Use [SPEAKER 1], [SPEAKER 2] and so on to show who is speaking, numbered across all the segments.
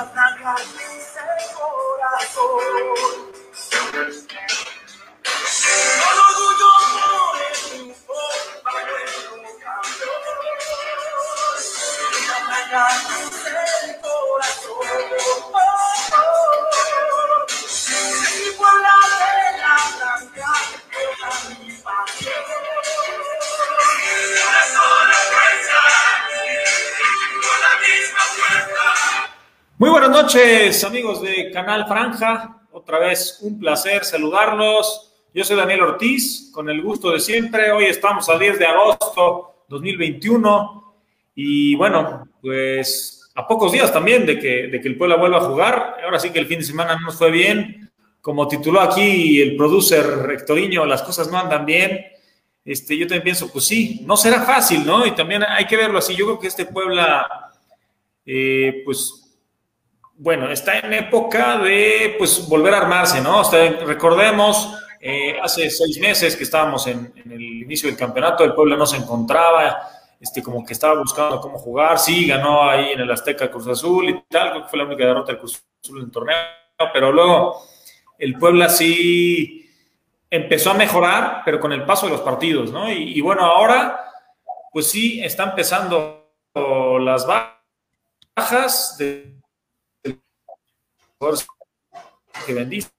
[SPEAKER 1] Dice el corazón.
[SPEAKER 2] Noches, amigos de Canal Franja. Otra vez un placer saludarlos. Yo soy Daniel Ortiz, con el gusto de siempre. Hoy estamos a 10 de agosto 2021 y bueno, pues a pocos días también de que, de que el Puebla vuelva a jugar. Ahora sí que el fin de semana no nos fue bien. Como tituló aquí el producer Hectorinho, las cosas no andan bien. Este, yo también pienso, pues sí, no será fácil, ¿no? Y también hay que verlo así. Yo creo que este Puebla, eh, pues bueno, está en época de pues volver a armarse, ¿no? O sea, recordemos, eh, hace seis meses que estábamos en, el inicio del campeonato, el pueblo no se encontraba, este, como que estaba buscando cómo jugar, sí, ganó ahí en el Azteca Cruz Azul y tal, creo que fue la única derrota del Cruz Azul en el torneo, pero luego el Puebla sí empezó a mejorar, pero con el paso de los partidos, ¿no? Y, y bueno, ahora, pues sí, está empezando las bajas de que vendiste.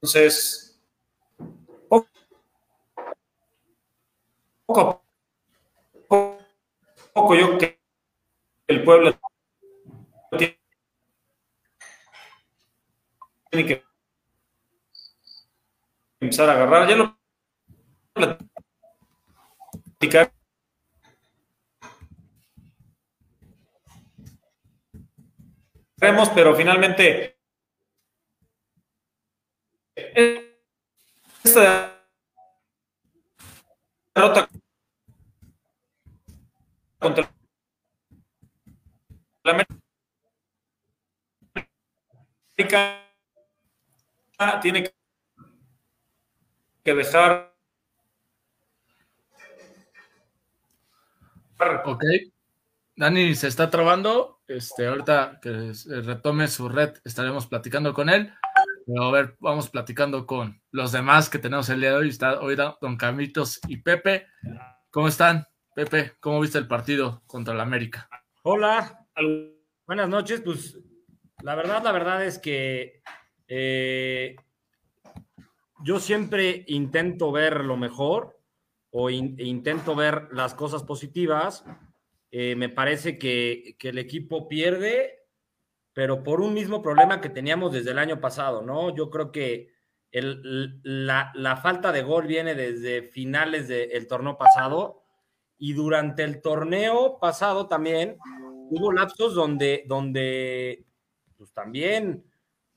[SPEAKER 2] Entonces, poco a poco, yo que el pueblo tiene que empezar a agarrar. Ya lo platicar pero finalmente derrota la América tiene que dejar
[SPEAKER 3] Ok. Dani se está trabando. Este, ahorita que retome su red, estaremos platicando con él. A ver, vamos platicando con los demás que tenemos el día de hoy. Está hoy Don Camitos y Pepe. ¿Cómo están? Pepe, ¿cómo viste el partido contra el América?
[SPEAKER 4] Hola, buenas noches. Pues la verdad, la verdad es que eh, yo siempre intento ver lo mejor o in, intento ver las cosas positivas eh, me parece que, que, el equipo pierde, pero por un mismo problema que teníamos desde el año pasado, ¿no? Yo creo que el, la, falta de gol viene desde finales del torneo pasado y durante el torneo pasado también hubo lapsos donde, donde pues también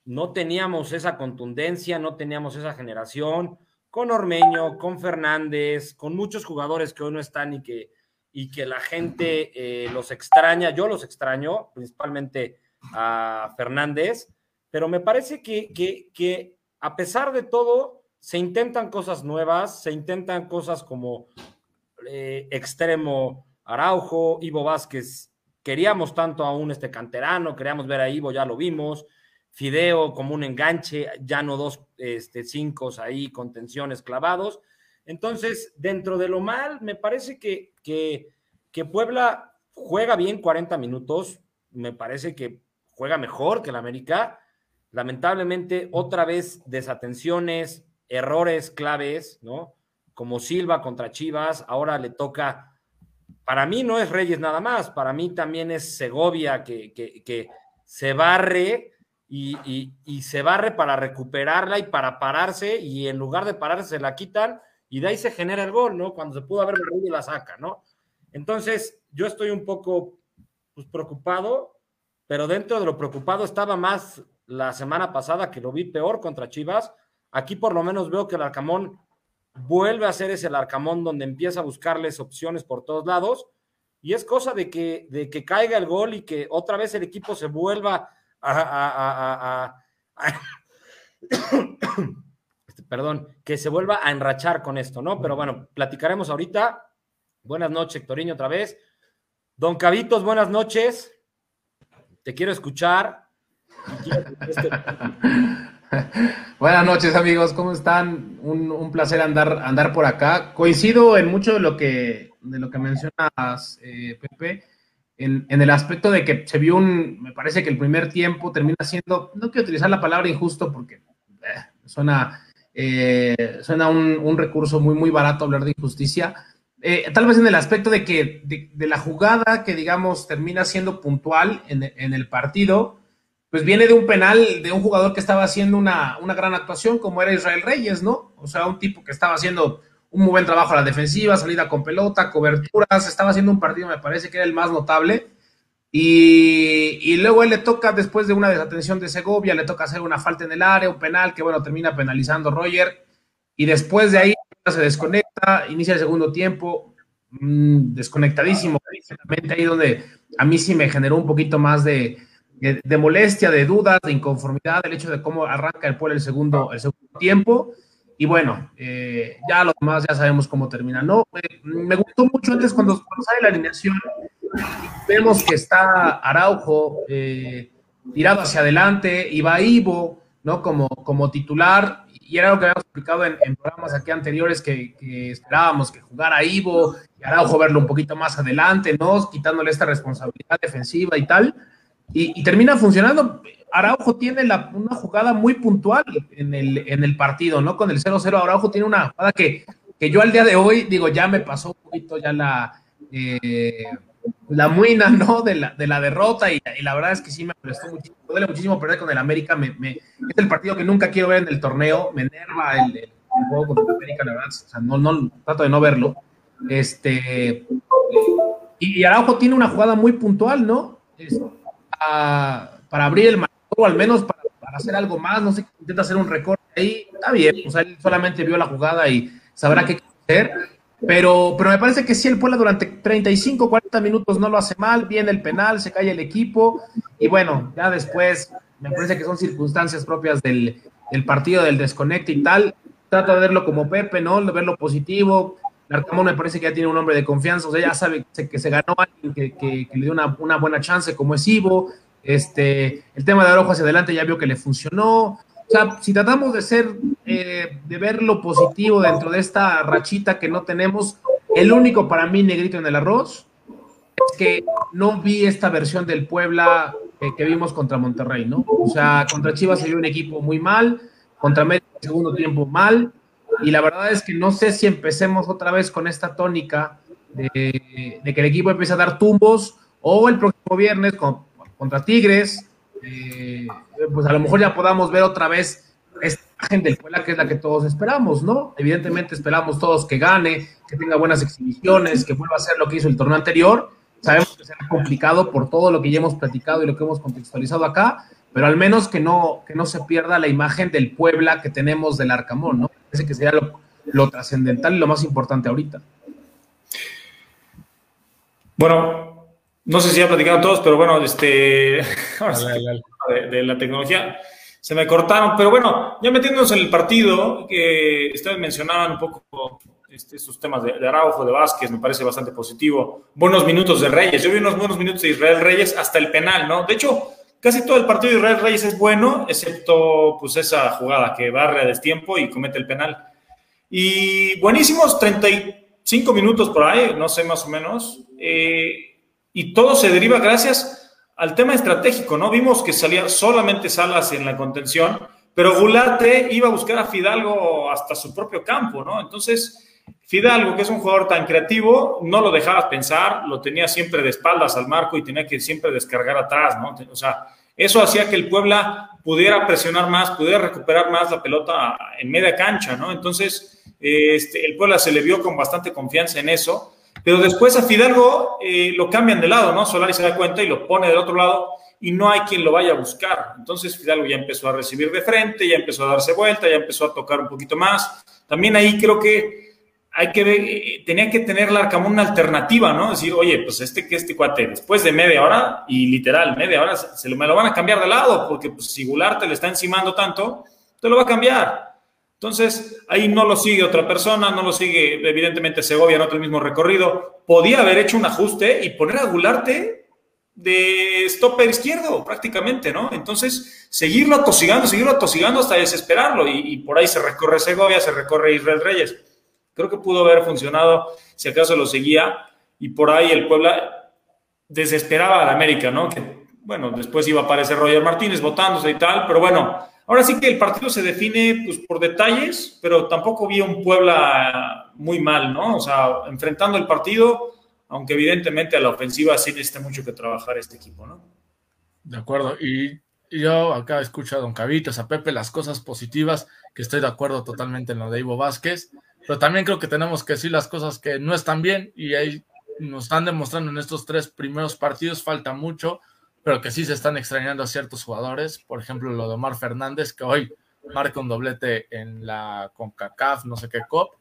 [SPEAKER 4] no teníamos esa contundencia, no teníamos esa generación con Ormeño, con Fernández, con muchos jugadores que hoy no están y que y que la gente eh, los extraña. Yo los extraño, principalmente a Fernández, pero me parece que, que, que, a pesar de todo, se intentan cosas nuevas, se intentan cosas como eh, extremo Araujo, Ivo Vázquez. Queríamos tanto a un este canterano, queríamos ver a Ivo, ya lo vimos. Fideo como un enganche, ya no dos este, cinco ahí con tensiones clavados. Entonces, dentro de lo mal, me parece que, que, Puebla juega bien 40 minutos, me parece que juega mejor que el América. Lamentablemente, otra vez desatenciones, errores claves, ¿no? Como Silva contra Chivas, ahora le toca, para mí no es Reyes nada más, para mí también es Segovia que, que, se barre y, y, y, se barre para recuperarla y para pararse y en lugar de pararse se la quitan y de ahí se genera el gol, ¿no? Cuando se pudo haber y la saca, ¿no? Entonces, yo estoy un poco pues, preocupado, pero dentro de lo preocupado estaba más la semana pasada que lo vi peor contra Chivas. Aquí por lo menos veo que el Arcamón vuelve a ser ese el Arcamón donde empieza a buscarles opciones por todos lados y es cosa de que, de que caiga el gol y que otra vez el equipo se vuelva a perdón, que se vuelva a enrachar con esto, ¿no? Pero bueno, platicaremos ahorita. Buenas noches, Hectorinho, otra vez. Don Cavitos, buenas noches. Te quiero escuchar. Este-
[SPEAKER 5] Buenas noches amigos, ¿cómo están? Un, un placer andar, andar por acá. Coincido en mucho de lo que, de lo que mencionas, eh, Pepe, en, en el aspecto de que se vio un, me parece que el primer tiempo termina siendo, no quiero utilizar la palabra injusto porque eh, suena, eh, suena un, recurso muy, muy barato hablar de injusticia. Eh, tal vez en el aspecto de que de, de la jugada que digamos termina siendo puntual en, en el partido, pues viene de un penal de un jugador que estaba haciendo una, una, gran actuación, como era Israel Reyes, ¿no? O sea, un tipo que estaba haciendo un muy buen trabajo a la defensiva, salida con pelota, coberturas, estaba haciendo un partido, me parece que era el más notable. Y, y luego él le toca, después de una desatención de Segovia, le toca hacer una falta en el área, un penal que, bueno, termina penalizando Roger. Y después de ahí se desconecta, inicia el segundo tiempo, mmm, desconectadísimo, ahí donde a mí sí me generó un poquito más de, de, de, molestia, de dudas, de inconformidad, el hecho de cómo arranca el pueblo el segundo, el segundo tiempo. Y bueno, eh, ya lo demás ya sabemos cómo termina. No, eh, me gustó mucho antes cuando, cuando, sale la alineación. Vemos que está Araujo eh, tirado hacia adelante, Ivo, ¿no? Como, como titular. Y era lo que habíamos explicado en, programas aquí anteriores que, esperábamos que jugara Ivo y Araujo verlo un poquito más adelante, ¿no? Quitándole esta responsabilidad defensiva y tal. Y, y, termina funcionando. Araujo tiene la, una jugada muy puntual en el, en el partido, ¿no? Con el 0-0, Araujo tiene una jugada que, que, yo al día de hoy, digo, ya me pasó un poquito ya la, eh, la muina, ¿no? De la, de la derrota y, la verdad es que sí me molestó muchísimo, me duele muchísimo perder con el América, me, me, es el partido que nunca quiero ver en el torneo, me enerva el, juego con el América, la verdad, o sea, no, no, trato de no verlo. Este, y, y Araujo tiene una jugada muy puntual, ¿no? Es, para abrir el marcador, al menos para, para, hacer algo más, no sé, intenta hacer un recorte ahí, está bien, o sea, él solamente vio la jugada y sabrá qué hacer, pero, pero me parece que sí, el Puebla durante 35, 40 minutos no lo hace mal, viene el penal, se cae el equipo, y bueno, ya después, me parece que son circunstancias propias del, del partido, del desconecte y tal, trata de verlo como Pepe, ¿no? De verlo positivo, Arcamón me parece que ya tiene un hombre de confianza, o sea, ya sabe que se ganó alguien que, le dio una, buena chance como es Ivo, este, el tema de Araujo hacia adelante ya vio que le funcionó, o sea, si tratamos de ser, eh, de ver lo positivo dentro de esta rachita que no tenemos, el único para mí negrito en el arroz es que no vi esta versión del Puebla que, que vimos contra Monterrey, ¿no? O sea, contra Chivas se vio un equipo muy mal, contra América segundo tiempo mal, y la verdad es que no sé si empecemos otra vez con esta tónica de, que el equipo empiece a dar tumbos o el próximo viernes con, contra Tigres, eh, pues a lo mejor ya podamos ver otra vez esta imagen del Puebla que es la que todos esperamos, ¿no? Evidentemente esperamos todos que gane, que tenga buenas exhibiciones, que vuelva a hacer lo que hizo el torneo anterior. Sabemos que será complicado por todo lo que ya hemos platicado y lo que hemos contextualizado acá, pero al menos que no, que no se pierda la imagen del Puebla que tenemos del Arcamón, ¿no? Parece que sería lo, lo trascendental y lo más importante ahorita.
[SPEAKER 2] Bueno, no sé si ya platicaron todos, pero bueno, este, de, la tecnología se me cortaron, pero bueno, ya metiéndonos en el partido, que ustedes mencionaban un poco este, estos temas de, de, Araujo, de Vázquez, me parece bastante positivo. Buenos minutos de Reyes, yo vi unos buenos minutos de Israel Reyes hasta el penal, ¿no? De hecho, casi todo el partido de Israel Reyes es bueno, excepto pues esa jugada que barre a destiempo y comete el penal. Y buenísimos 35 minutos por ahí, no sé más o menos. Eh, y todo se deriva gracias al tema estratégico, ¿no? Vimos que salía solamente Salas en la contención, pero Gularte iba a buscar a Fidalgo hasta su propio campo, ¿no? Entonces, Fidalgo, que es un jugador tan creativo, no lo dejaba pensar, lo tenía siempre de espaldas al marco y tenía que siempre descargar atrás, ¿no? O sea, eso hacía que el Puebla pudiera presionar más, pudiera recuperar más la pelota en media cancha, ¿no? Entonces, este, el Puebla se le vio con bastante confianza en eso. Pero después a Fidalgo eh, lo cambian de lado, ¿no? Solari se da cuenta y lo pone del otro lado y no hay quien lo vaya a buscar. Entonces Fidalgo ya empezó a recibir de frente, ya empezó a darse vuelta, ya empezó a tocar un poquito más. También ahí creo que hay que ver, eh, tenía que tener la Arcamón una alternativa, ¿no? Decir, oye, pues este que este cuate, después de media hora, y literal, media hora, se, se lo, me lo van a cambiar de lado, porque pues, si Gularte le está encimando tanto, te lo va a cambiar. Entonces, ahí no lo sigue otra persona, no lo sigue, evidentemente, Segovia en otro mismo recorrido. Podía haber hecho un ajuste y poner a Gularte de stopper izquierdo, prácticamente, ¿no? Entonces, seguirlo atosigando, seguirlo atosigando hasta desesperarlo. Y, y por ahí se recorre Segovia, se recorre Israel Reyes. Creo que pudo haber funcionado si acaso lo seguía. Y por ahí el Puebla desesperaba al América, ¿no? Que, bueno, después iba a aparecer Roger Martínez votándose y tal, pero bueno, ahora sí que el partido se define pues, por detalles, pero tampoco vi un Puebla muy mal, ¿no? O sea, enfrentando el partido, aunque evidentemente a la ofensiva sí necesita mucho que trabajar este equipo, ¿no?
[SPEAKER 3] De acuerdo, y yo acá escucho a Don Cavitos, a Pepe, las cosas positivas, que estoy de acuerdo totalmente en lo de Ivo Vázquez, pero también creo que tenemos que decir las cosas que no están bien y ahí nos están demostrando en estos tres primeros partidos, falta mucho, pero que sí se están extrañando a ciertos jugadores. Por ejemplo, lo de Omar Fernández, que hoy marca un doblete en la CONCACAF, no sé qué COP.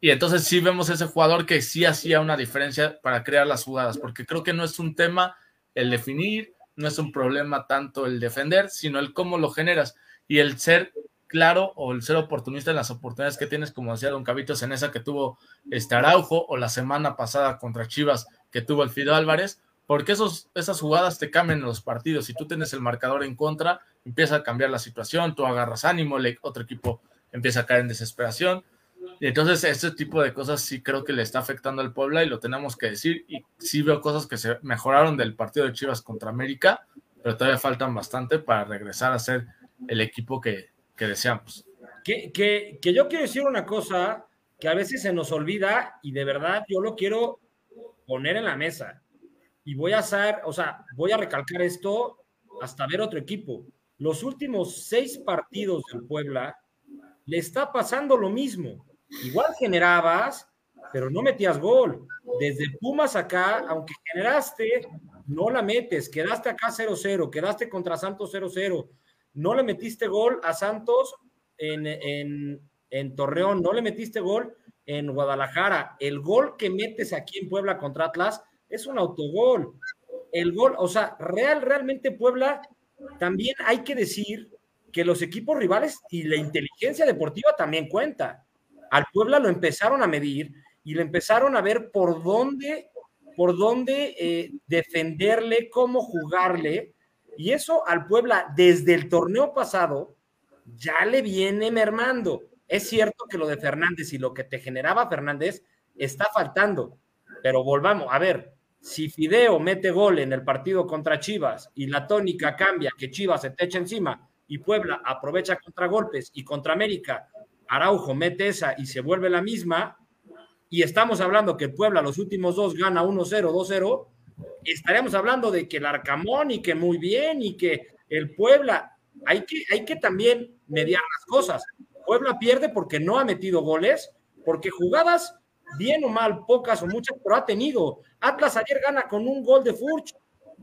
[SPEAKER 3] Y entonces sí vemos ese jugador que sí hacía una diferencia para crear las jugadas, porque creo que no es un tema el definir, no es un problema tanto el defender, sino el cómo lo generas y el ser claro o el ser oportunista en las oportunidades que tienes, como decía Don Cavitos, en esa que tuvo este Araujo o la semana pasada contra Chivas que tuvo el Fido Álvarez, porque esos, esas jugadas te cambian los partidos. Si tú tienes el marcador en contra, empieza a cambiar la situación, tú agarras ánimo, el otro equipo empieza a caer en desesperación. Y entonces, este tipo de cosas sí creo que le está afectando al Puebla y lo tenemos que decir. Y sí veo cosas que se mejoraron del partido de Chivas contra América, pero todavía faltan bastante para regresar a ser el equipo que, que deseamos.
[SPEAKER 4] Que, que, que yo quiero decir una cosa que a veces se nos olvida y de verdad yo lo quiero poner en la mesa. Y voy a hacer, o sea, voy a recalcar esto hasta ver otro equipo. Los últimos seis partidos del Puebla le está pasando lo mismo. Igual generabas, pero no metías gol. Desde Pumas acá, aunque generaste, no la metes. Quedaste acá 0-0, quedaste contra Santos 0-0. No le metiste gol a Santos en, en, en Torreón, no le metiste gol en Guadalajara. El gol que metes aquí en Puebla contra Atlas es un autogol. El gol, o sea, real, realmente Puebla, también hay que decir que los equipos rivales y la inteligencia deportiva también cuenta. Al Puebla lo empezaron a medir y le empezaron a ver por dónde, por dónde eh, defenderle, cómo jugarle. Y eso al Puebla desde el torneo pasado ya le viene mermando. Es cierto que lo de Fernández y lo que te generaba Fernández está faltando, pero volvamos, a ver, si Fideo mete gol en el partido contra Chivas y la tónica cambia, que Chivas se te echa encima y Puebla aprovecha contra golpes y contra América, Araujo mete esa y se vuelve la misma, y estamos hablando que Puebla los últimos dos gana 1-0, 2-0, estaríamos hablando de que el Arcamón y que muy bien y que el Puebla, hay que, hay que también mediar las cosas. Puebla pierde porque no ha metido goles, porque jugadas bien o mal, pocas o muchas, pero ha tenido. Atlas ayer gana con un gol de Furch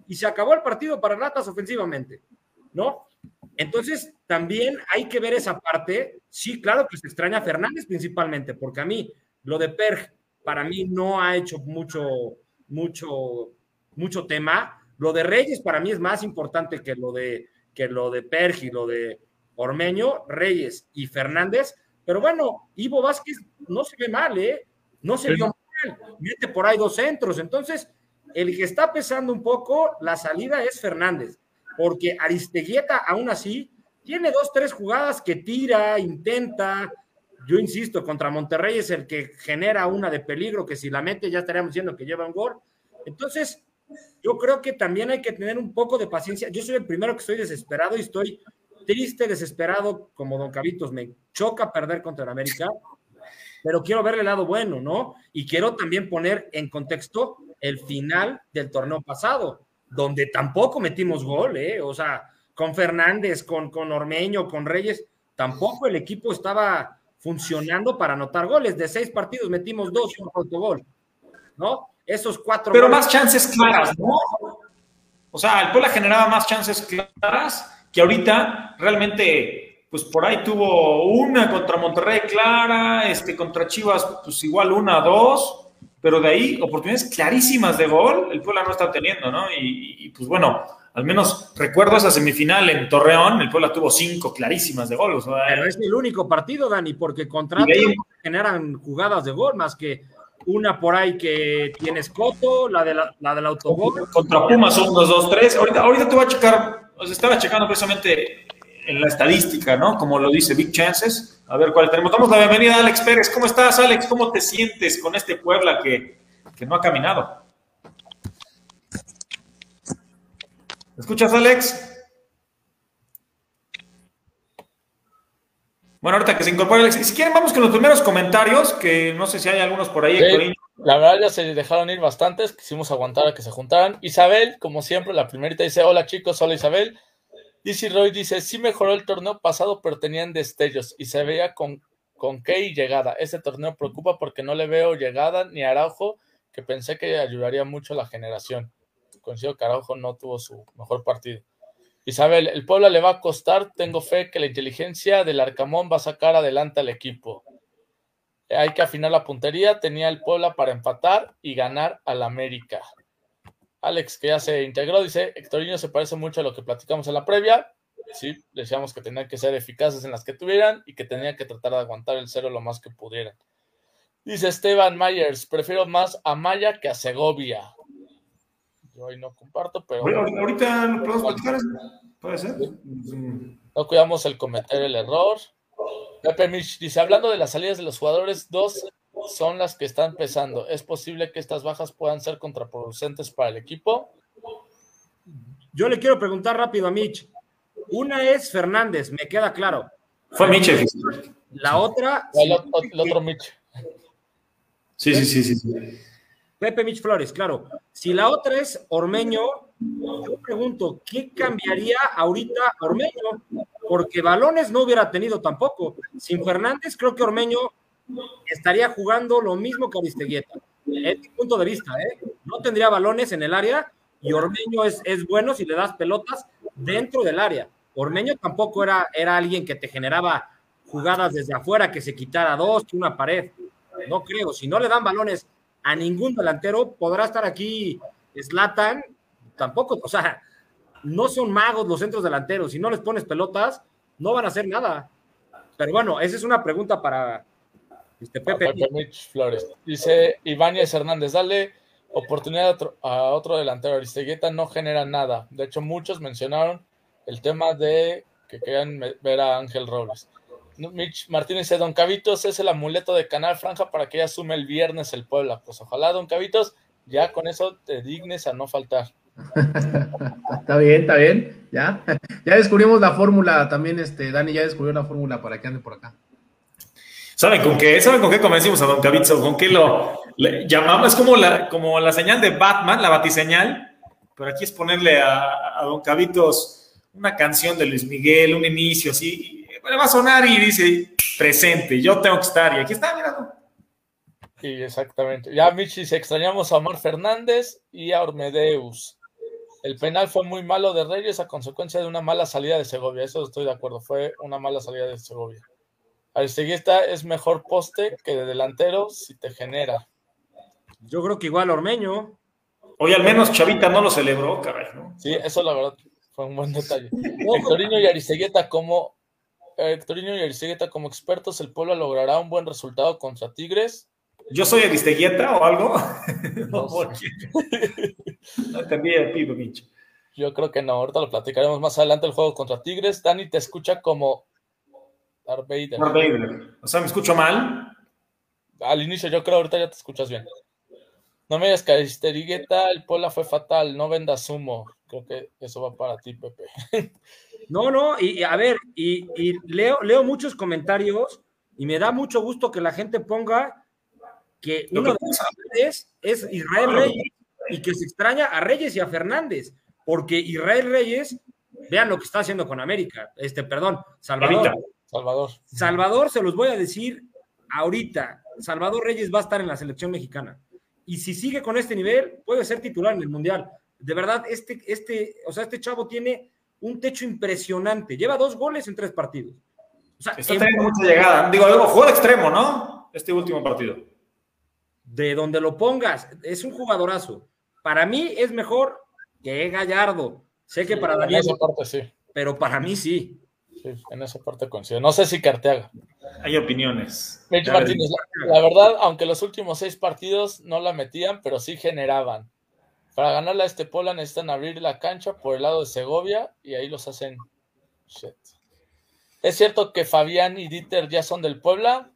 [SPEAKER 4] y se acabó el partido para el Atlas ofensivamente, ¿no? Entonces, también hay que ver esa parte. Sí, claro que se extraña a Fernández principalmente, porque a mí lo de Perg para mí no ha hecho mucho, mucho, mucho tema. Lo de Reyes para mí es más importante que lo de, que lo de Perg y lo de Ormeño, Reyes y Fernández. Pero bueno, Ivo Vázquez no se ve mal, ¿eh? No se vio mal. Mete por ahí dos centros. Entonces, el que está pesando un poco la salida es Fernández, porque Aristeguieta aún así tiene dos, tres jugadas que tira, intenta. Yo insisto, contra Monterrey es el que genera una de peligro, que si la mete ya estaríamos diciendo que lleva un gol. Entonces, yo creo que también hay que tener un poco de paciencia. Yo soy el primero que estoy desesperado y estoy triste, desesperado, como Don Cavitos. Me choca perder contra el América, pero quiero ver el lado bueno, ¿no? Y quiero también poner en contexto el final del torneo pasado, donde tampoco metimos gol, ¿eh? O sea, con Fernández, con, con Ormeño, con Reyes, tampoco el equipo estaba funcionando para anotar goles. De seis partidos metimos dos y un autogol, ¿no? Esos cuatro.
[SPEAKER 2] Pero goles, más chances claras, ¿no? O sea, el Puebla generaba más chances claras que ahorita realmente, pues por ahí tuvo una contra Monterrey clara, este, contra Chivas, pues igual una, dos, pero de ahí oportunidades clarísimas de gol, el Puebla no está teniendo, ¿no? Y, y pues bueno, Al menos recuerdo esa semifinal en Torreón, el Puebla tuvo cinco clarísimas de gol. o sea,
[SPEAKER 4] Pero es el único partido, Dani, porque contra
[SPEAKER 2] ahí-
[SPEAKER 4] generan jugadas de gol, más que una por ahí que tienes Coto, la, de la, la del autogol.
[SPEAKER 2] contra Pumas son 2, 2, 3. Ahorita, ahorita te voy a checar, o sea, estaba checando precisamente en la estadística, ¿no? Como lo dice Big Chances. A ver cuál tenemos. Damos la bienvenida a Alex Pérez. ¿Cómo estás, Alex? ¿Cómo te sientes con este Puebla que, que no ha caminado? ¿Me ¿Escuchas, Alex? Bueno, ahorita que se incorpora Alex. Si quieren, vamos con los primeros comentarios, que no sé si hay algunos por ahí,
[SPEAKER 3] Sí. La verdad ya se dejaron ir bastantes, quisimos aguantar a que se juntaran. Isabel, como siempre, la primerita dice, hola chicos, hola Isabel. DC Roy dice, sí mejoró el torneo pasado, pero tenían destellos y se veía con, con qué llegada. Este torneo preocupa porque no le veo llegada ni Araujo, que pensé que ayudaría mucho a la generación. Coincido que Araujo no tuvo su mejor partido. Isabel, el Puebla le va a costar, tengo fe que la inteligencia del Arcamón va a sacar adelante al equipo. Hay que afinar la puntería. Tenía el Puebla para empatar y ganar al América. Alex, que ya se integró, dice: Hectorinho se parece mucho a lo que platicamos en la previa. Sí, decíamos que tenían que ser eficaces en las que tuvieran y que tenían que tratar de aguantar el cero lo más que pudieran. Dice Esteban Myers: prefiero más a Maya que a Segovia. Yo ahí no comparto, pero
[SPEAKER 2] Ahorita ahorita lo podemos platicar. ¿eh? Puede ser.
[SPEAKER 3] no cuidamos el cometer el error. Pepe Mich dice, hablando de las salidas de los jugadores, dos son las que están pesando. ¿Es posible que estas bajas puedan ser contraproducentes para el equipo?
[SPEAKER 4] Yo le quiero preguntar rápido a Mitch. Una es Fernández, me queda claro.
[SPEAKER 2] Fue Michel.
[SPEAKER 4] La otra,
[SPEAKER 3] O El, el otro Mich.
[SPEAKER 2] Sí, sí, sí, sí. sí.
[SPEAKER 4] Pepe Mitch Flores, claro. Si la otra es Ormeño, yo pregunto, ¿qué cambiaría ahorita Ormeño? Porque balones no hubiera tenido tampoco. Sin Fernández, creo que Ormeño estaría jugando lo mismo que Aristeguieta. Es mi punto de vista, ¿eh? No tendría balones en el área y Ormeño es, es bueno si le das pelotas dentro del área. Ormeño tampoco era, era alguien que te generaba jugadas desde afuera, que se quitara dos, que una pared. No creo. Si no le dan balones a ningún delantero, podrá estar aquí Slatan, tampoco, o sea, no son magos los centros delanteros, si no les pones pelotas, no van a hacer nada. Pero bueno, esa es una pregunta para este Pepe.
[SPEAKER 3] Pepe Mich Flores. Dice Ibáñez Hernández, dale oportunidad a otro, a otro delantero. Aristeguieta no genera nada. De hecho, muchos mencionaron el tema de que querían ver a Ángel Robles. Mitch Martínez dice, Don Cavitos es el amuleto de Canal Franja para que ya asume el viernes el Puebla. Pues ojalá, Don Cavitos, ya con eso te dignes a no faltar.
[SPEAKER 5] Está bien, está bien. Ya, ya descubrimos la fórmula también, este, Dani ya descubrió la fórmula para que ande por acá.
[SPEAKER 2] ¿Saben con qué? ¿Saben con qué convencimos a Don Cavitzo? ¿Con qué lo llamamos? Es como la, como la señal de Batman, la batiseñal, pero aquí es ponerle a, a Don Cavitos una canción de Luis Miguel, un inicio así, le va a sonar y dice presente, yo tengo que estar, y aquí está, mira.
[SPEAKER 3] Sí, exactamente. Ya Mitch dice, extrañamos a Omar Fernández y a Ormedeus. El penal fue muy malo de Reyes a consecuencia de una mala salida de Segovia. Eso estoy de acuerdo. Fue una mala salida de Segovia. Aristeguieta es mejor poste que de delantero si te genera.
[SPEAKER 4] Yo creo que igual Ormeño.
[SPEAKER 2] Hoy al menos Chavita no lo celebró, caray, ¿no?
[SPEAKER 3] Sí, eso la verdad fue un buen detalle. Hectorinho y Aristeguieta como Hectorinho y Aristeguieta como expertos, el pueblo logrará un buen resultado contra Tigres.
[SPEAKER 2] ¿Yo soy Aristeguieta o algo?
[SPEAKER 3] No
[SPEAKER 2] No, entendí el pido, pinche.
[SPEAKER 3] Yo creo que no, ahorita lo platicaremos más adelante el juego contra Tigres. Dani te escucha como Darth Vader.
[SPEAKER 2] Darth Vader. O sea, ¿me escucho mal?
[SPEAKER 3] Al inicio yo creo, ahorita ya te escuchas bien. No me digas que Aristeguieta, el Pola fue fatal, no vendas humo. Creo que eso va para ti, Pepe.
[SPEAKER 4] No, no, y, y a ver, y, y leo, leo muchos comentarios y me da mucho gusto que la gente ponga que
[SPEAKER 2] Lo
[SPEAKER 4] uno
[SPEAKER 2] que
[SPEAKER 4] de los es, es Israel Reyes y que se extraña a Reyes y a Fernández, porque Israel Reyes, vean lo que está haciendo con América, este, perdón, Salvador.
[SPEAKER 2] Ahorita.
[SPEAKER 3] Salvador.
[SPEAKER 4] Salvador, se los voy a decir ahorita, Salvador Reyes va a estar en la selección mexicana. Y si sigue con este nivel, puede ser titular en el Mundial. De verdad, este, este, o sea, este chavo tiene un techo impresionante. Lleva dos goles en tres partidos. O sea,
[SPEAKER 2] Está
[SPEAKER 4] en-
[SPEAKER 2] teniendo mucha llegada. Digo, luego jugó de extremo, ¿no? Este último partido.
[SPEAKER 4] de donde lo pongas, es un jugadorazo. Para mí es mejor que Gallardo, Sé que para Daniel,
[SPEAKER 3] sí.
[SPEAKER 4] pero para mí sí.
[SPEAKER 3] Sí, en esa parte coincido. No sé si Carteaga.
[SPEAKER 2] Hay opiniones.
[SPEAKER 3] Mitch Martínez, la, la verdad, aunque los últimos seis partidos no la metían, pero sí generaban. Para ganarle a este Puebla necesitan abrir la cancha por el lado de Segovia y ahí los hacen. Shit. ¿Es cierto que Fabián y Dieter ya son del Puebla?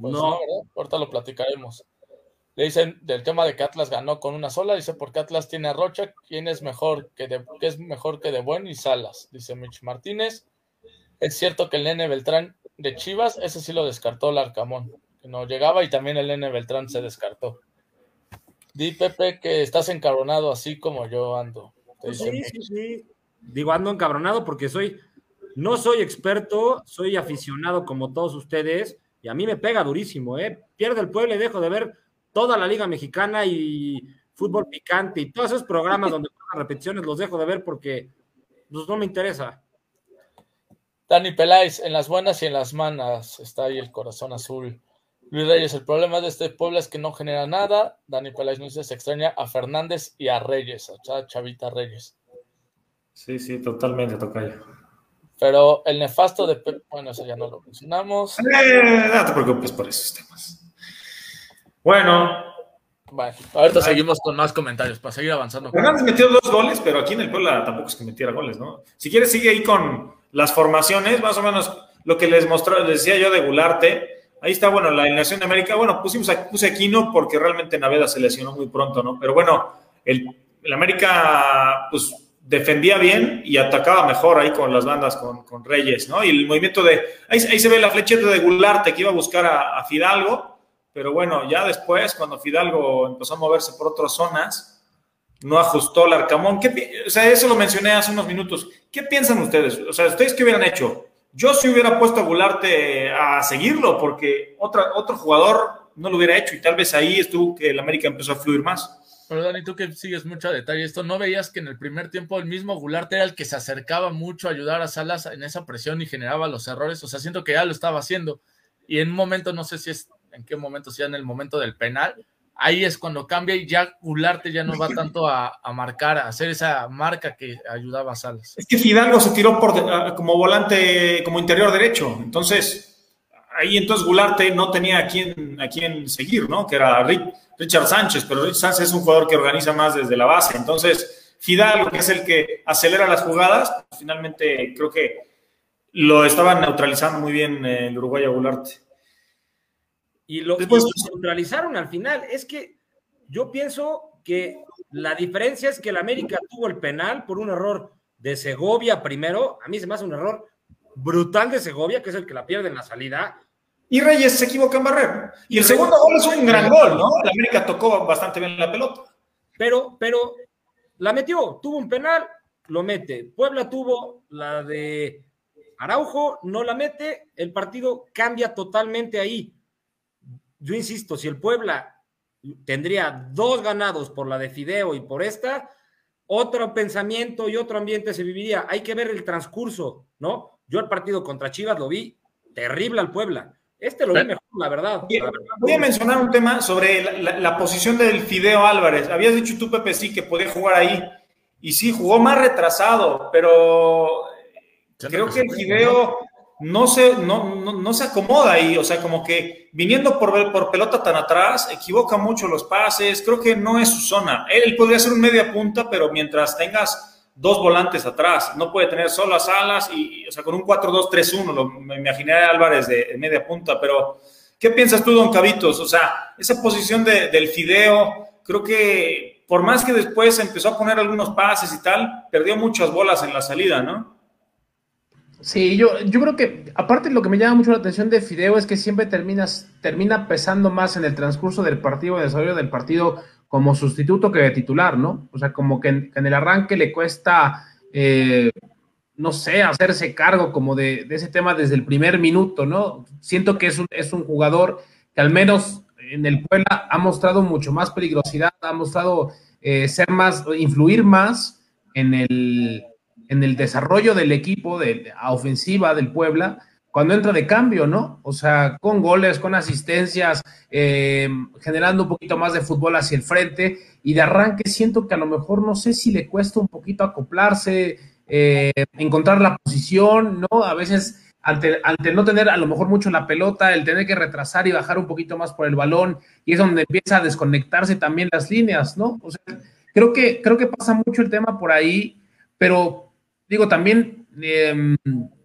[SPEAKER 3] Pues
[SPEAKER 4] No.
[SPEAKER 3] no, ¿verdad? Ahorita lo platicaremos. Le dicen del tema de que Atlas ganó con una sola, dice porque Atlas tiene a Rocha, ¿quién es mejor que de, que es mejor que de Buen y Salas? Dice Mitch Martínez. Es cierto que el nene Beltrán de Chivas, ese sí lo descartó el Arcamón, que no llegaba y también el nene Beltrán se descartó. Di Pepe que estás encabronado así como yo ando.
[SPEAKER 4] Pues sí, sí, sí. Digo, ando encabronado porque soy, no soy experto, soy aficionado como todos ustedes, y a mí me pega durísimo, ¿eh? Pierde el pueblo y dejo de ver toda la Liga Mexicana y fútbol picante y todos esos programas donde pasan repeticiones los dejo de ver porque pues, no me interesa.
[SPEAKER 3] Dani Peláez, en las buenas y en las malas, está ahí el corazón azul. Luis Reyes, el problema de este pueblo es que no genera nada. Dani Peláez nos dice, se extraña a Fernández y a Reyes, a Cha- Chavita Reyes.
[SPEAKER 2] Sí, sí, totalmente, Tocayo.
[SPEAKER 3] Pero el nefasto de bueno, eso ya no lo mencionamos.
[SPEAKER 2] Eh, no te preocupes por esos temas. Bueno,
[SPEAKER 3] Bueno, ahorita seguimos con más comentarios para seguir avanzando.
[SPEAKER 2] Fernández metió dos goles, pero aquí en el Puebla tampoco es que metiera goles, ¿no? Si quieres, sigue ahí con las formaciones, más o menos lo que les mostró, les decía yo de Gularte. Ahí está, bueno, la alineación de América. Bueno, pusimos aquí, puse aquí no porque realmente Naveda se lesionó muy pronto, ¿no? Pero bueno, el, el América, pues defendía bien y atacaba mejor ahí con las bandas, con, con Reyes, ¿no? Y el movimiento de. Ahí, ahí se ve la flecheta de Gularte que iba a buscar a, a Fidalgo, pero bueno, ya después, cuando Fidalgo empezó a moverse por otras zonas, no ajustó el Arcamón. ¿Qué o sea, eso lo mencioné hace unos minutos. ¿Qué piensan ustedes? O sea, ¿ustedes qué hubieran hecho? Yo sí hubiera puesto a Gularte a seguirlo, porque otro jugador no lo hubiera hecho y tal vez ahí estuvo que el América empezó a fluir más.
[SPEAKER 3] Pero Dani, tú que sigues mucho a detalle esto, ¿no veías que en el primer tiempo el mismo Goulart era el que se acercaba mucho a ayudar a Salas en esa presión y generaba los errores? O sea, siento que ya lo estaba haciendo. Y en un momento, no sé si es en qué momento, si en el momento del penal, ahí es cuando cambia y ya Goularte ya no va tanto a, a marcar, a hacer esa marca que ayudaba a Salas.
[SPEAKER 2] Es que Fidalgo se tiró por ah, como volante, como interior derecho. Entonces, ahí entonces Gularte no tenía a quién, a quién seguir, ¿no? Que era Ri- Richard Sánchez, pero Richard Sánchez es un jugador que organiza más desde la base. Entonces, Fidalgo, que es el que acelera las jugadas, pues, finalmente creo que lo estaban neutralizando muy bien eh, el uruguayo Gularte.
[SPEAKER 4] Y lo,
[SPEAKER 2] Después-
[SPEAKER 4] y lo neutralizaron al final. Es que yo pienso que la diferencia es que el América tuvo el penal por un error de Segovia primero. A mí se me hace un error brutal de Segovia, que es el que la pierde en la salida.
[SPEAKER 2] Y Reyes se equivoca en barrer. Y el segundo gol es un gran gol, ¿no? El América tocó bastante bien la pelota.
[SPEAKER 4] Pero, pero la metió, tuvo un penal, lo mete. Puebla tuvo la de Araujo, no la mete, el partido cambia totalmente ahí. Yo insisto, si el Puebla tendría dos ganados por la de Fideo y por esta, otro pensamiento y otro ambiente se viviría. Hay que ver el transcurso, ¿no? Yo el partido contra Chivas lo vi terrible al Puebla. Este lo vi mejor, la verdad.
[SPEAKER 2] Y
[SPEAKER 4] la verdad.
[SPEAKER 2] Voy a mencionar un tema sobre la, la- la posición del Fideo Álvarez. Habías dicho tú, Pepe, sí, que podía jugar ahí. Y sí, jugó más retrasado, pero creo que el Fideo no se, no, no, no se acomoda ahí. O sea, como que viniendo por, por pelota tan atrás, equivoca mucho los pases. Creo que no es su zona. Él, podría ser un media punta, pero mientras tengas dos volantes atrás, no puede tener solo las alas y, o sea, con un 4-2-3-1, lo- me imaginé Álvarez de, de media punta, pero ¿qué piensas tú, don Cavitos? O sea, esa posición de- del Fideo, creo que por más que después empezó a poner algunos pases y tal, perdió muchas bolas en la salida, ¿no?
[SPEAKER 5] Sí, yo, yo creo que, aparte lo que me llama mucho la atención de Fideo es que siempre terminas, termina pesando más en el transcurso del partido, el desarrollo del partido, como sustituto que de titular, ¿no? O sea, como que en, el arranque le cuesta, eh, no sé, hacerse cargo como de, de ese tema desde el primer minuto, ¿no? Siento que es un, es un jugador que al menos en el Puebla ha mostrado mucho más peligrosidad, ha mostrado eh, ser más, influir más en el, en el desarrollo del equipo de, a ofensiva del Puebla, cuando entra de cambio, ¿no? O sea, con goles, con asistencias, eh, generando un poquito más de fútbol hacia el frente y de arranque siento que a lo mejor no sé si le cuesta un poquito acoplarse, eh, encontrar la posición, ¿no? A veces ante, ante no tener a lo mejor mucho la pelota, el tener que retrasar y bajar un poquito más por el balón y es donde empieza a desconectarse también las líneas, ¿no? O sea, creo que, creo que pasa mucho el tema por ahí, pero digo, también... Eh,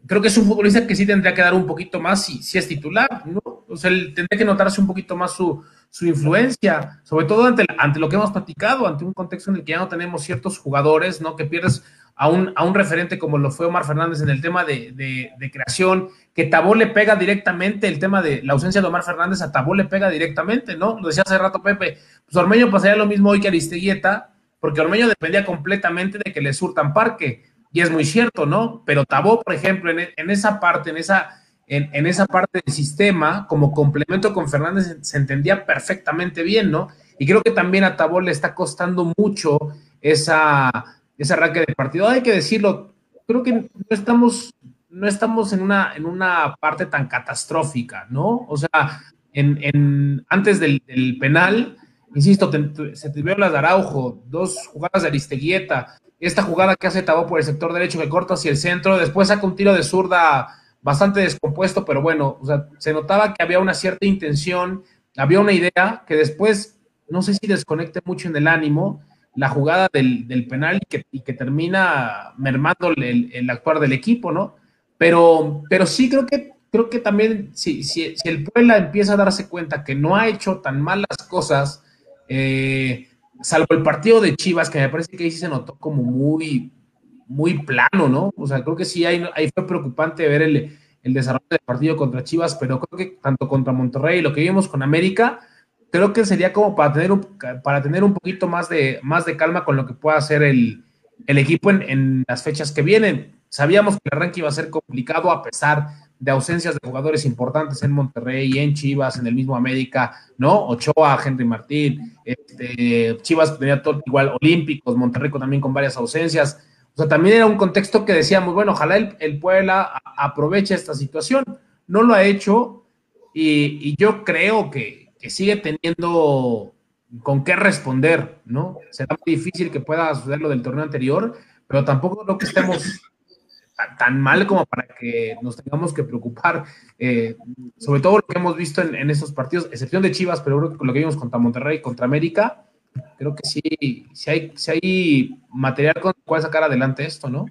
[SPEAKER 5] creo que es un futbolista que sí tendría que dar un poquito más si, si es titular, ¿no? O sea, tendría que notarse un poquito más su, su influencia, sobre todo ante, ante lo que hemos platicado, ante un contexto en el que ya no tenemos ciertos jugadores, ¿no? Que pierdes a un, a un referente como lo fue Omar Fernández en el tema de, de, de, creación, que Tabó le pega directamente, el tema de la ausencia de Omar Fernández a Tabó le pega directamente, ¿no? Lo decía hace rato Pepe, pues Ormeño pasaría lo mismo hoy que Aristeguieta, porque Ormeño dependía completamente de que le surtan parque y es muy cierto, ¿no? Pero Tabó, por ejemplo, en, en esa parte, en esa, en, en, esa parte del sistema, como complemento con Fernández, se entendía perfectamente bien, ¿no? Y creo que también a Tabó le está costando mucho esa, ese arranque de partido. Hay que decirlo, creo que no estamos, no estamos en, una, en una parte tan catastrófica, ¿no? O sea, en, en antes del, penal, insisto, te, se te vio las de Araujo, dos jugadas de Aristeguieta, esta jugada que hace Tabó por el sector derecho que corta hacia el centro, después saca un tiro de zurda bastante descompuesto, pero bueno, o sea, se notaba que había una cierta intención, había una idea que después, no sé si desconecte mucho en el ánimo, la jugada del, del penal y que, y que, termina mermando el, el, actuar del equipo, ¿no? Pero, pero sí creo que, creo que también si, si, si, el Puebla empieza a darse cuenta que no ha hecho tan malas cosas, eh, salvo el partido de Chivas, que me parece que ahí sí se notó como muy, muy plano, ¿no? O sea, creo que sí, ahí, ahí fue preocupante ver el, el, desarrollo del partido contra Chivas, pero creo que tanto contra Monterrey, lo que vimos con América, creo que sería como para tener un, para tener un poquito más de, más de calma con lo que pueda hacer el, el equipo en, en, las fechas que vienen. Sabíamos que el arranque iba a ser complicado a pesar de ausencias de jugadores importantes en Monterrey, en Chivas, en el mismo América, ¿no? Ochoa, Henry Martín, este, Chivas tenía todo igual olímpicos, Monterrey también con varias ausencias. O sea, también era un contexto que decíamos, bueno, ojalá el, el Puebla aproveche esta situación. No lo ha hecho y, yo creo que, que, sigue teniendo con qué responder, ¿no? Será muy difícil que pueda suceder lo del torneo anterior, pero tampoco creo que estemos tan, mal como para que nos tengamos que preocupar, eh, sobre todo lo que hemos visto en, estos partidos, excepción de Chivas, pero creo que lo que vimos contra Monterrey, contra América, creo que sí, sí hay, sí hay material con el cual sacar adelante esto, ¿no?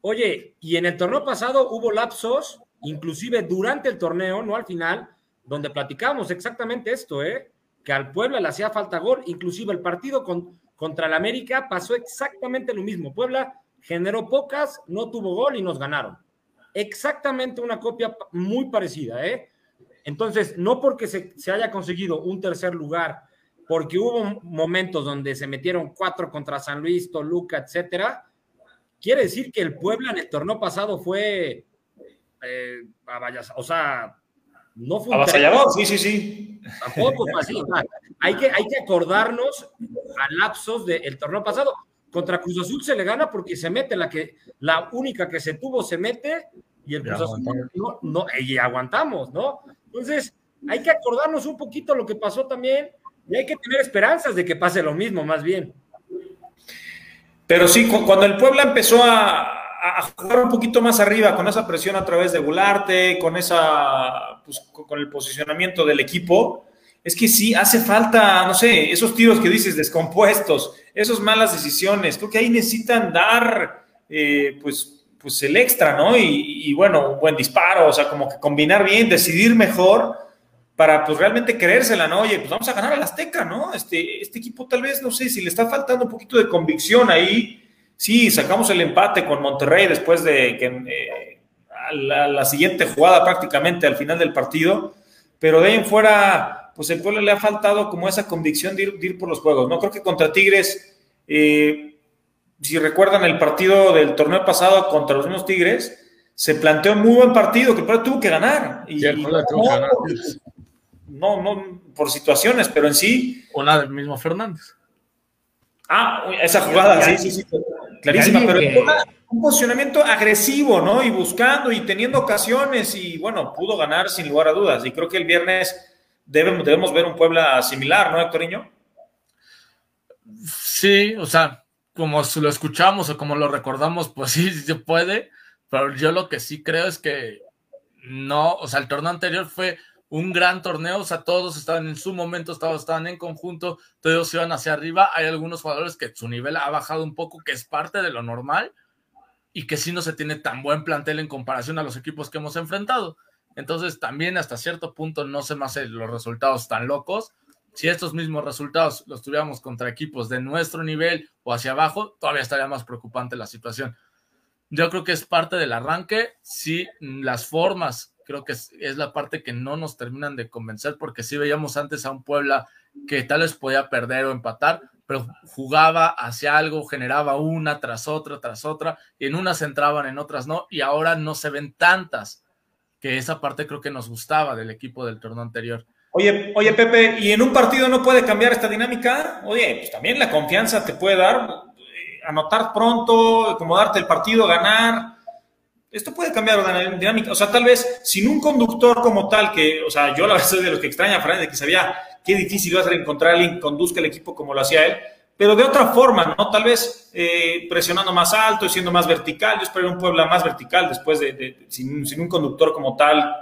[SPEAKER 4] Oye, y en el torneo pasado hubo lapsos, inclusive durante el torneo, no al final, donde platicábamos exactamente esto, ¿eh? que al Puebla le hacía falta gol, inclusive el partido con, contra el América pasó exactamente lo mismo. Puebla generó pocas, no tuvo gol y nos ganaron. Exactamente una copia muy parecida, ¿eh? Entonces, no porque se, se, haya conseguido un tercer lugar, porque hubo momentos donde se metieron cuatro contra San Luis, Toluca, etcétera, quiere decir que el Puebla en el torneo pasado fue, eh, o sea, no fue
[SPEAKER 2] avasallador, sí, sí, sí.
[SPEAKER 4] Tampoco fue así. O sea, hay, que, hay que acordarnos a lapsos del torneo pasado. Contra Cruz Azul se le gana porque se mete la que la única que se tuvo se mete y el Cruz Azul no, no, y aguantamos, ¿no? Entonces, hay que acordarnos un poquito lo que pasó también y hay que tener esperanzas de que pase lo mismo, más bien.
[SPEAKER 2] Pero sí, cuando el Puebla empezó a, a jugar un poquito más arriba, con esa presión a través de Gularte, con esa, pues, con el posicionamiento del equipo, es que sí hace falta, no sé, esos tiros que dices descompuestos, esas malas decisiones, creo que ahí necesitan dar, eh, pues, pues el extra, ¿no? Y, bueno, un buen disparo, o sea, como que combinar bien, decidir mejor para pues realmente creérsela, ¿no? Oye, pues vamos a ganar al Azteca, ¿no? Este, este equipo tal vez, no sé, si le está faltando un poquito de convicción ahí, sí, sacamos el empate con Monterrey después de que eh, a la, la siguiente jugada prácticamente al final del partido, pero de ahí en fuera pues el pueblo le ha faltado como esa convicción de ir, de ir por los juegos, ¿no? Creo que contra Tigres, eh, si recuerdan el partido del torneo pasado contra los mismos Tigres, se planteó un muy buen partido que el pueblo tuvo que ganar. Y, y no, no, no, por situaciones, pero en sí.
[SPEAKER 3] Una del mismo Fernández.
[SPEAKER 2] Ah, esa jugada, sí, sí, sí. clarísima, pero
[SPEAKER 5] que-
[SPEAKER 2] un posicionamiento agresivo, ¿no? Y buscando y teniendo ocasiones y bueno, pudo ganar sin lugar a dudas. Y creo que el viernes debemos, debemos ver un Puebla similar, ¿no, Héctoriño?
[SPEAKER 3] Sí, o sea, como lo escuchamos o como lo recordamos, pues sí, sí se puede, pero yo lo que sí creo es que no, o sea, el torneo anterior fue un gran torneo, o sea, todos estaban en su momento, todos estaban en conjunto, todos iban hacia arriba, hay algunos jugadores que su nivel ha bajado un poco, que es parte de lo normal, y que sí no se tiene tan buen plantel en comparación a los equipos que hemos enfrentado. Entonces, también hasta cierto punto no se me los resultados tan locos, si estos mismos resultados los tuviéramos contra equipos de nuestro nivel o hacia abajo, todavía estaría más preocupante la situación. Yo creo que es parte del arranque, sí, las formas, creo que es, es la parte que no nos terminan de convencer, porque sí veíamos antes a un Puebla que tal vez podía perder o empatar, pero jugaba hacia algo, generaba una tras otra, tras otra, y en unas entraban, en otras no, y ahora no se ven tantas, que esa parte creo que nos gustaba del equipo del torneo anterior.
[SPEAKER 2] Oye, oye, Pepe, ¿y en un partido no puede cambiar esta dinámica? Oye, pues también la confianza te puede dar, eh, anotar pronto, acomodarte el partido, ganar. Esto puede cambiar la dinámica. O sea, tal vez sin un conductor como tal, que, o sea, yo la verdad soy de los que extraña a Fernández, que sabía qué difícil iba a ser encontrar a alguien que conduzca el equipo como lo hacía él, pero de otra forma, ¿no? Tal vez eh, presionando más alto y siendo más vertical. Yo espero un Puebla más vertical después de, sin, un conductor como tal.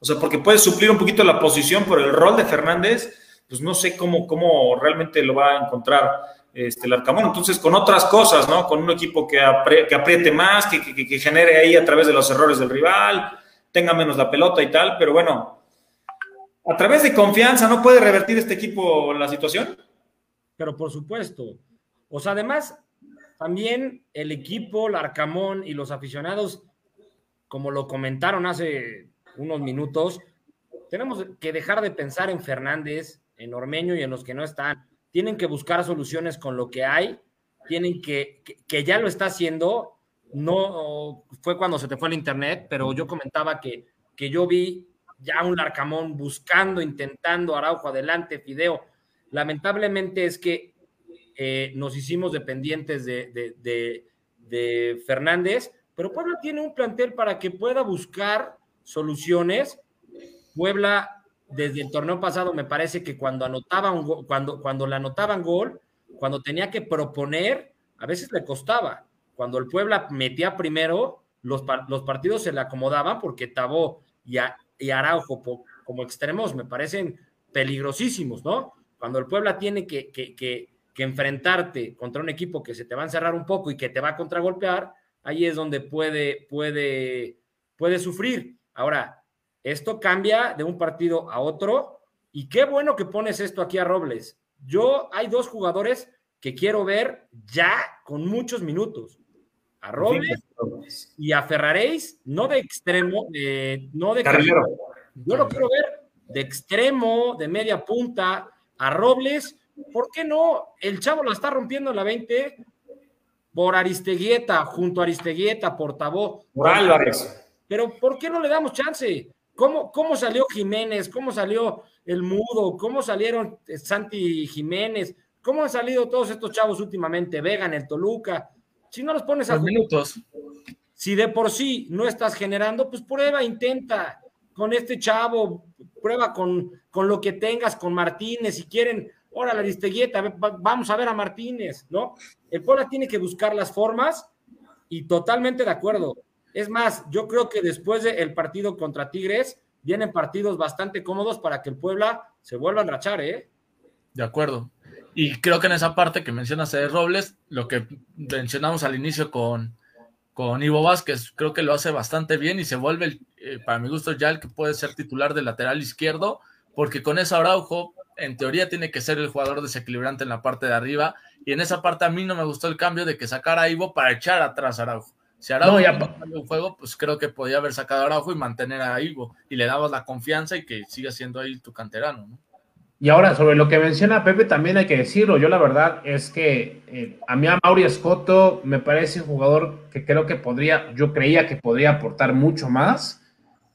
[SPEAKER 2] O sea, porque puede suplir un poquito la posición por el rol de Fernández, pues no sé cómo, cómo realmente lo va a encontrar este, el Arcamón. Entonces, con otras cosas, ¿no? Con un equipo que, que apriete más, que- que genere ahí a través de los errores del rival, tenga menos la pelota y tal, pero bueno, a través de confianza, ¿no puede revertir este equipo la situación?
[SPEAKER 4] Pero por supuesto. O sea, además, también el equipo, el Arcamón y los aficionados, como lo comentaron hace unos minutos, tenemos que dejar de pensar en Fernández, en Ormeño y en los que no están. Tienen que buscar soluciones con lo que hay, tienen que, que, que ya lo está haciendo. No fue cuando se te fue el internet, pero yo comentaba que, que yo vi ya un Larcamón buscando, intentando, Araujo adelante, Fideo. Lamentablemente es que eh, nos hicimos dependientes de, de, de, de, Fernández, pero Puebla tiene un plantel para que pueda buscar soluciones. Puebla, desde el torneo pasado, me parece que cuando anotaban, cuando, cuando le anotaban gol, cuando tenía que proponer, a veces le costaba. Cuando el Puebla metía primero, los, los partidos se le acomodaban porque Tabó y, y Araujo como extremos me parecen peligrosísimos, ¿no? Cuando el Puebla tiene que, que, que, que, enfrentarte contra un equipo que se te va a encerrar un poco y que te va a contragolpear, ahí es donde puede, puede, puede sufrir. Ahora, esto cambia de un partido a otro y qué bueno que pones esto aquí a Robles. Yo hay dos jugadores que quiero ver ya con muchos minutos. A Robles y a Ferraréis, no de extremo, de, no de
[SPEAKER 2] carrilero.
[SPEAKER 4] Yo lo quiero ver de extremo, de media punta, a Robles. ¿Por qué no? El chavo la está rompiendo en la 20 por Aristeguieta, junto a Aristeguieta, por Tabó.
[SPEAKER 2] Por Álvarez.
[SPEAKER 4] Pero ¿por qué no le damos chance? ¿Cómo, ¿Cómo salió Jiménez? ¿Cómo salió el Mudo? ¿Cómo salieron Santi Jiménez? ¿Cómo han salido todos estos chavos últimamente? Vegan, el Toluca. Si no los pones a
[SPEAKER 3] Los minutos.
[SPEAKER 4] Si de por sí no estás generando, pues prueba, intenta con este chavo, prueba con, con lo que tengas, con Martínez, si quieren, órale, Aristeguieta, vamos a ver a Martínez, ¿no? El Puebla tiene que buscar las formas y totalmente de acuerdo. Es más, yo creo que después del partido contra Tigres, vienen partidos bastante cómodos para que el Puebla se vuelva a enrachar, ¿eh?
[SPEAKER 3] De acuerdo. Y creo que en esa parte que mencionas de Robles, lo que mencionamos al inicio con, con Ivo Vázquez, creo que lo hace bastante bien y se vuelve, el, eh, para mi gusto, ya el que puede ser titular del lateral izquierdo, porque con ese Araujo, en teoría, tiene que ser el jugador desequilibrante en la parte de arriba. Y en esa parte a mí no me gustó el cambio de que sacara a Ivo para echar atrás a Araujo. Si Araujo no, ya... un juego, pues creo que podía haber sacado a Araujo y mantener a Ivo. Y le dabas la confianza y que siga siendo ahí tu canterano, ¿no?
[SPEAKER 5] Y ahora, sobre lo que menciona Pepe, también hay que decirlo. Yo la verdad es que eh, a mí a Mauri Escoto me parece un jugador que creo que podría, yo creía que podría aportar mucho más.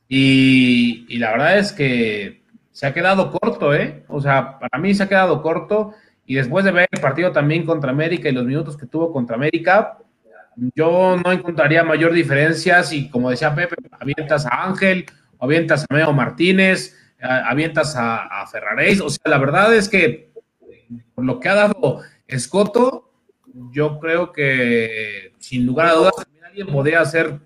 [SPEAKER 5] Y, y, la verdad es que se ha quedado corto, ¿eh? O sea, para mí se ha quedado corto. Y después de ver el partido también contra América y los minutos que tuvo contra América, yo no encontraría mayor diferencia si, como decía Pepe, avientas a Ángel, avientas a Meo Martínez, avientas a, a Ferraréis. O sea, la verdad es que por lo que ha dado Escoto, yo creo que sin lugar a dudas alguien podría hacer,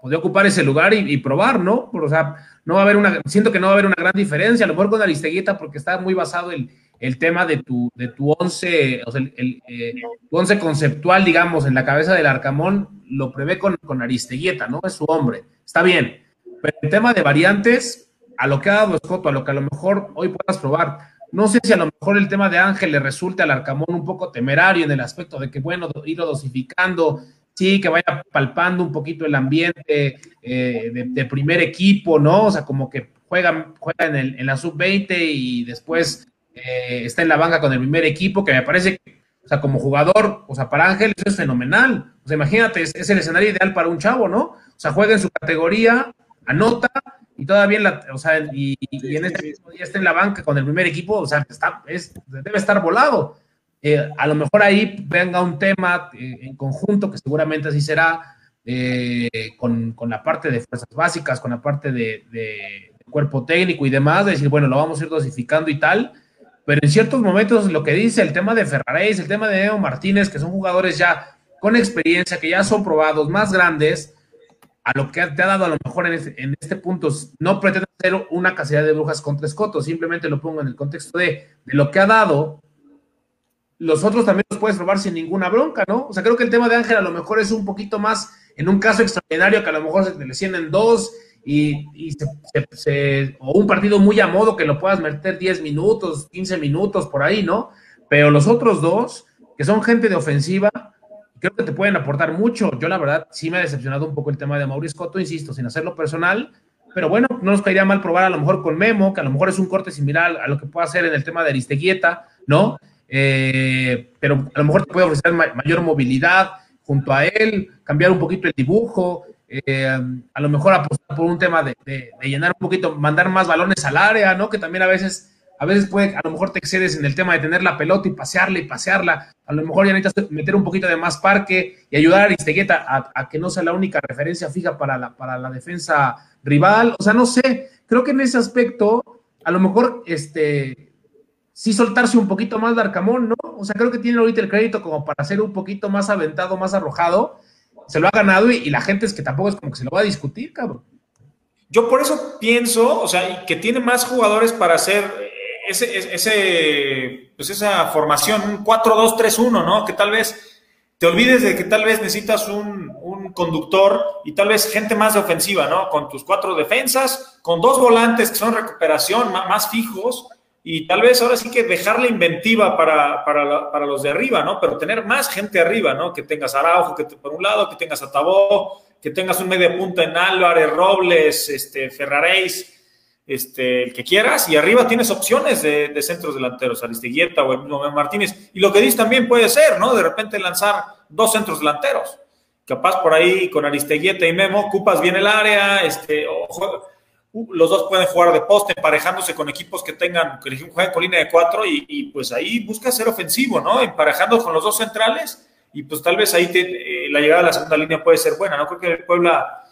[SPEAKER 5] podría ocupar ese lugar y, y probar, ¿no? Pero, o sea, no va a haber una, siento que no va a haber una gran diferencia, a lo mejor con Aristeguieta porque está muy basado el, el tema de tu, de tu once, o sea, el, el, eh, tu once conceptual, digamos, en la cabeza del Arcamón, lo prevé con, con Aristeguieta, ¿no? Es su hombre, está bien. Pero el tema de variantes, a lo que ha dado Escoto, a lo que a lo mejor hoy puedas probar, no sé si a lo mejor el tema de Ángel le resulte al Arcamón un poco temerario en el aspecto de que, bueno, irlo dosificando, sí, que vaya palpando un poquito el ambiente eh, de, primer equipo, ¿no? O sea, como que juega, juega en, el, en la sub-20 y después eh, está en la banca con el primer equipo, que me parece que, o sea, como jugador, o sea, para Ángel eso es fenomenal. O sea, imagínate, es el escenario ideal para un chavo, ¿no? O sea, juega en su categoría, anota y todavía, la, o sea, y, y, en este mismo día está en la banca con el primer equipo, o sea, está, es, debe estar volado. Eh, a lo mejor ahí venga un tema eh, en conjunto, que seguramente así será, eh, con, con, la parte de fuerzas básicas, con la parte de, de, de, cuerpo técnico y demás, de decir, bueno, lo vamos a ir dosificando y tal, pero en ciertos momentos lo que dice el tema de Ferraréis, el tema de Neo Martínez, que son jugadores ya con experiencia, que ya son probados, más grandes, a lo que te ha dado a lo mejor en este, en este punto, no pretendo hacer una cacería de brujas contra Escoto, simplemente lo pongo en el contexto de, de, lo que ha dado, los otros también los puedes probar sin ninguna bronca, ¿no? O sea, creo que el tema de Ángel a lo mejor es un poquito más, en un caso extraordinario, que a lo mejor se te lesionen dos y, y un partido muy a modo que lo puedas meter 10 minutos, 15 minutos por ahí, ¿no? Pero los otros dos, que son gente de ofensiva, creo que te pueden aportar mucho. Yo, la verdad, sí me ha decepcionado un poco el tema de Mauricio Cotto, insisto, sin hacerlo personal, pero bueno, no nos caería mal probar a lo mejor con Memo, que a lo mejor es un corte similar a lo que puede hacer en el tema de Aristeguieta, ¿no? Eh, pero a lo mejor te puede ofrecer ma mayor movilidad junto a él, cambiar un poquito el dibujo, eh, a lo mejor apostar por un tema de, de, llenar un poquito, mandar más balones al área, ¿no? Que también a veces, a veces puede, a lo mejor te excedes en el tema de tener la pelota y pasearla y pasearla, a lo mejor ya necesitas meter un poquito de más parque y ayudar a Aristegueta a, que no sea la única referencia fija para la, para la defensa rival, o sea, no sé, creo que en ese aspecto, a lo mejor, este, sí soltarse un poquito más de Arcamón, ¿no? O sea, creo que tiene ahorita el crédito como para ser un poquito más aventado, más arrojado, se lo ha ganado y, la gente es que tampoco es como que se lo va a discutir, cabrón.
[SPEAKER 2] Yo por eso pienso, o sea, que tiene más jugadores para hacer ese, ese pues esa formación, un 4-2-3-1, ¿no? Que tal vez te olvides de que tal vez necesitas un, conductor y tal vez gente más de ofensiva, ¿no? Con tus cuatro defensas, con dos volantes que son recuperación, más, fijos, y tal vez ahora sí que dejar la inventiva para, para, los de arriba, ¿no? Pero tener más gente arriba, ¿no? Que tengas Araujo, que por un lado, que tengas a Tabó, que tengas un media punta en Álvarez, Robles, este, Ferraréis, este, el que quieras, y arriba tienes opciones de, centros delanteros, Aristeguieta o el Martínez. Y lo que dices también puede ser, ¿no? De repente lanzar dos centros delanteros. Capaz por ahí con Aristeguieta y Memo, ocupas bien el área, este, o los dos pueden jugar de poste, emparejándose con equipos que tengan, que jueguen con línea de cuatro y, pues ahí busca ser ofensivo, ¿no? Emparejando con los dos centrales y pues tal vez ahí eh, la llegada a la segunda línea puede ser buena, ¿no? Creo que Puebla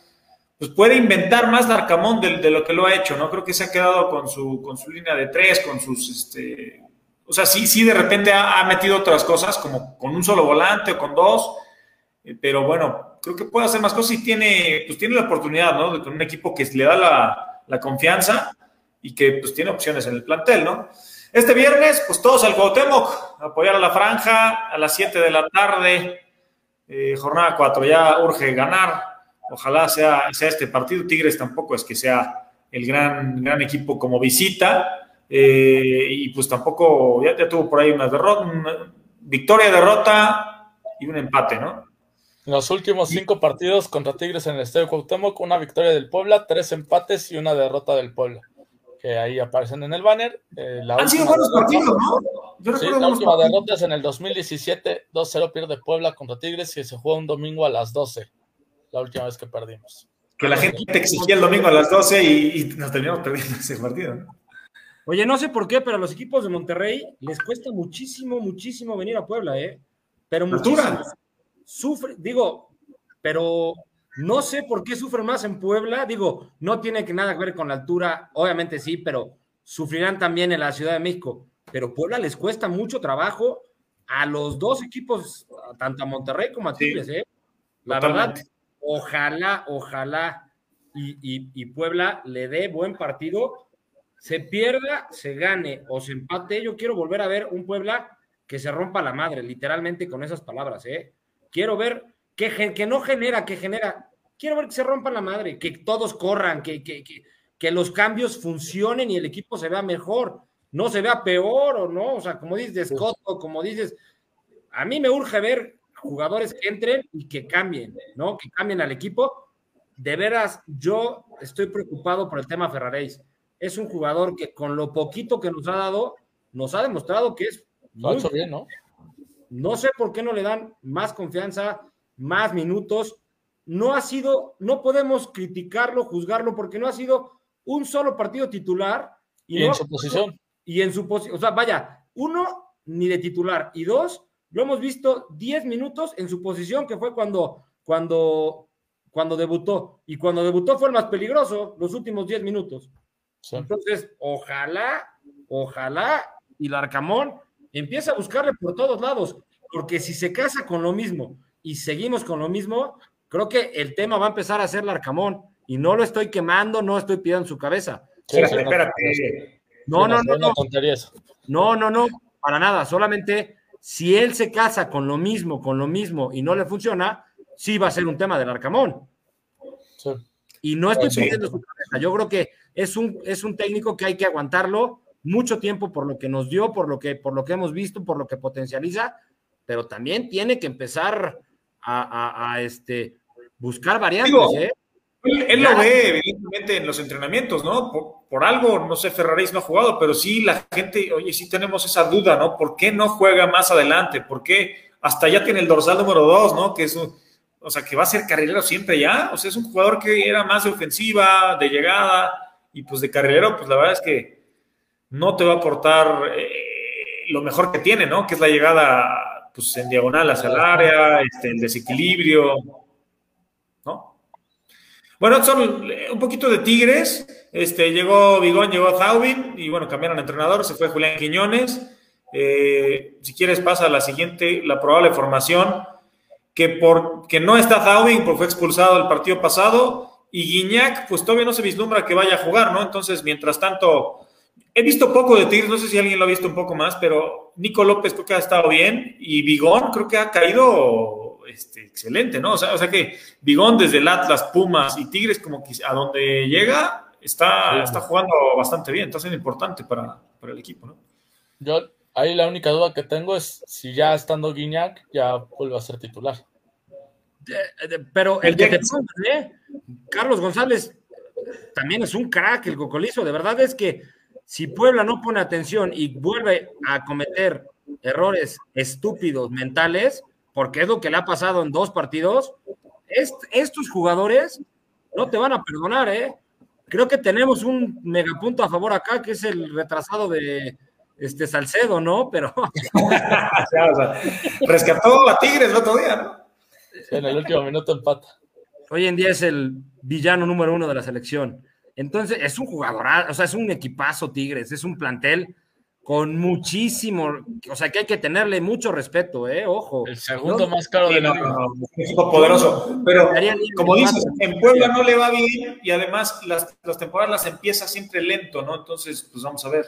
[SPEAKER 2] pues puede inventar más Darcamón de, de, lo que lo ha hecho, ¿no? Creo que se ha quedado con su, con su línea de tres, con sus, este, o sea, sí, sí de repente ha, ha metido otras cosas como con un solo volante o con dos, eh, pero bueno, creo que puede hacer más cosas y tiene, pues tiene la oportunidad, ¿no? De con un equipo que le da la, la confianza y que pues tiene opciones en el plantel, ¿no? Este viernes, pues todos al Cuauhtémoc, apoyar a la franja a las 7 de la tarde, eh, jornada 4, ya urge ganar, ojalá sea, sea este partido, Tigres tampoco es que sea el gran, gran equipo como visita, eh, y pues tampoco, ya, ya tuvo por ahí una derrota, una victoria, derrota y un empate, ¿no?
[SPEAKER 3] En los últimos cinco partidos contra Tigres en el Estadio Cuauhtémoc, una victoria del Puebla, tres empates y una derrota del Puebla, que ahí aparecen en el banner. Eh, la
[SPEAKER 2] Han sido buenos partidos, ¿no?
[SPEAKER 3] Yo sí, la última partidos. derrota es en el 2017, 2-0 pierde Puebla contra Tigres y se juega un domingo a las 12, la última vez que perdimos.
[SPEAKER 2] Que la gente te exigía el domingo a las 12 y, y nos terminamos perdiendo ese partido, ¿no?
[SPEAKER 4] Oye, no sé por qué, pero a los equipos de Monterrey les cuesta muchísimo, muchísimo venir a Puebla, ¿eh? Pero muchísimo. Altura sufre, digo, pero no sé por qué sufren más en Puebla. Digo, no tiene que nada que ver con la altura, obviamente sí, pero sufrirán también en la Ciudad de México. Pero Puebla les cuesta mucho trabajo a los dos equipos, tanto a Monterrey como a
[SPEAKER 2] Sí.
[SPEAKER 4] Tigres, ¿eh? La
[SPEAKER 2] Totalmente.
[SPEAKER 4] verdad, ojalá, ojalá y, y- y Puebla le dé buen partido, se pierda, se gane o se empate. Yo quiero volver a ver un Puebla que se rompa la madre, literalmente con esas palabras, ¿eh? Quiero ver que, no genera, que genera. Quiero ver que se rompa la madre, que todos corran, que, que, que, que los cambios funcionen y el equipo se vea mejor, no se vea peor o no. O sea, como dices, Coto, como dices, a mí me urge ver jugadores que entren y que cambien, ¿no? Que cambien al equipo. De veras, yo estoy preocupado por el tema Ferraréis. Es un jugador que con lo poquito que nos ha dado, nos ha demostrado que es
[SPEAKER 3] Lo ha hecho bien, ¿no?
[SPEAKER 4] no sé por qué no le dan más confianza, más minutos. No ha sido, no podemos criticarlo, juzgarlo, porque no ha sido un solo partido titular.
[SPEAKER 3] Y
[SPEAKER 4] no-
[SPEAKER 3] en su posición.
[SPEAKER 4] Y en su posición, o sea, vaya, uno, ni de titular, y dos, lo hemos visto 10 minutos en su posición, que fue cuando, cuando, cuando debutó. Y cuando debutó fue el más peligroso, los últimos 10 minutos.
[SPEAKER 3] Sí.
[SPEAKER 4] Entonces, ojalá, ojalá, y Larcamón empieza a buscarle por todos lados, porque si se casa con lo mismo y seguimos con lo mismo, creo que el tema va a empezar a ser Larcamón. Y no lo estoy quemando, no estoy pidiendo en su cabeza.
[SPEAKER 3] Sí,
[SPEAKER 2] Espérate, espérate.
[SPEAKER 4] No, no, no, no, no, no, para nada. Solamente si él se casa con lo mismo, con lo mismo y no le funciona, sí va a ser un tema del Arcamón.
[SPEAKER 3] Sí.
[SPEAKER 4] Y no estoy
[SPEAKER 2] Sí.
[SPEAKER 4] pidiendo su cabeza. Yo creo que es un, es un técnico que hay que aguantarlo mucho tiempo por lo que nos dio, por lo que, por lo que hemos visto, por lo que potencializa, pero también tiene que empezar a, a- a, este, buscar variantes.
[SPEAKER 2] Digo,
[SPEAKER 4] ¿eh?
[SPEAKER 2] Él, él lo ve, evidentemente, en los entrenamientos, ¿no? Por, por algo, no sé, Ferraris no ha jugado, pero sí la gente, oye, sí tenemos esa duda, ¿no? ¿Por qué no juega más adelante? ¿Por qué hasta ya tiene el dorsal número dos, ¿no? Que es un, o sea, que va a ser carrilero siempre ya. O sea, es un jugador que era más de ofensiva, de llegada, y pues de carrilero, pues la verdad es que no te va a aportar eh, lo mejor que tiene, ¿no? Que es la llegada, pues en diagonal hacia el área, este, el desequilibrio. Bueno, son eh, un poquito de Tigres. Este, llegó Bigón, llegó Zaubin y bueno, cambiaron de entrenador, se fue Julián Quiñones. Eh, si quieres, pasa a la siguiente, la probable formación, que, por, que no está Zaubin, porque fue expulsado el partido pasado, y Guiñac, pues todavía no se vislumbra que vaya a jugar, ¿no? Entonces, mientras tanto, he visto poco de Tigres, no sé si alguien lo ha visto un poco más, pero Nico López creo que ha estado bien, y Bigón creo que ha caído este, excelente, ¿no? O sea, o sea que Bigón desde el Atlas, Pumas y Tigres, como que a donde llega, está,
[SPEAKER 3] Sí.
[SPEAKER 2] está jugando bastante bien, está siendo importante para, para el equipo, ¿no?
[SPEAKER 3] Yo, ahí la única duda que tengo es si ya estando Guiñac, ya vuelve a ser titular.
[SPEAKER 4] Pero el que te pongas, ¿eh? Carlos González también es un crack, el cocolizo. De verdad es que si Puebla no pone atención y vuelve a cometer errores estúpidos mentales, porque es lo que le ha pasado en dos partidos, est- estos jugadores no te van a perdonar, ¿eh? Creo que tenemos un megapunto a favor acá, que es el retrasado de este Salcedo, ¿no? Pero
[SPEAKER 2] o sea, rescató a Tigres el otro día, ¿no?
[SPEAKER 3] En el último minuto empata.
[SPEAKER 4] hoy en día es el villano número uno de la selección. Entonces, es un jugador, o sea, es un equipazo Tigres, es un plantel con muchísimo, o sea, que hay que tenerle mucho respeto, ¿eh? Ojo.
[SPEAKER 3] El segundo
[SPEAKER 4] No,
[SPEAKER 3] más caro
[SPEAKER 2] Sí,
[SPEAKER 3] de la
[SPEAKER 2] no, es poderoso. Pero como dices, en Puebla no le va bien y además las, las temporadas las empieza siempre lento, ¿no? Entonces, pues vamos a ver.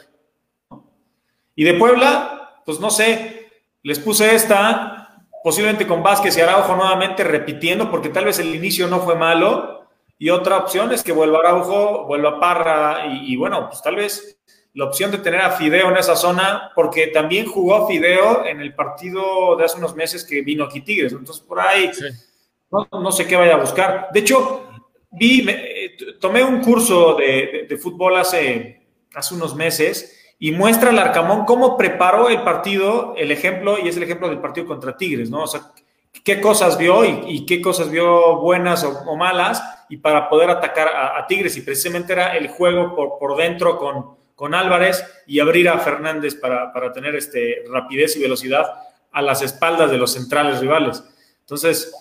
[SPEAKER 2] Y de Puebla, pues no sé, les puse esta, posiblemente con Vázquez y Araujo nuevamente repitiendo, porque tal vez el inicio no fue malo. Y otra opción es que vuelva Araujo, vuelva Parra y, y bueno, pues tal vez la opción de tener a Fideo en esa zona, porque también jugó Fideo en el partido de hace unos meses que vino aquí Tigres. Entonces, por ahí
[SPEAKER 3] Sí.
[SPEAKER 2] no, no sé qué vaya a buscar. De hecho, vi, me- eh, tomé un curso de, de- de fútbol hace, hace unos meses y muestra al Arcamón cómo preparó el partido, el ejemplo, y es el ejemplo del partido contra Tigres, ¿no? O sea, qué cosas vio y, y qué cosas vio buenas o, o malas y para poder atacar a, a Tigres. Y precisamente era el juego por, por dentro con, con Álvarez y abrir a Fernández para, para tener este, rapidez y velocidad a las espaldas de los centrales rivales. Entonces,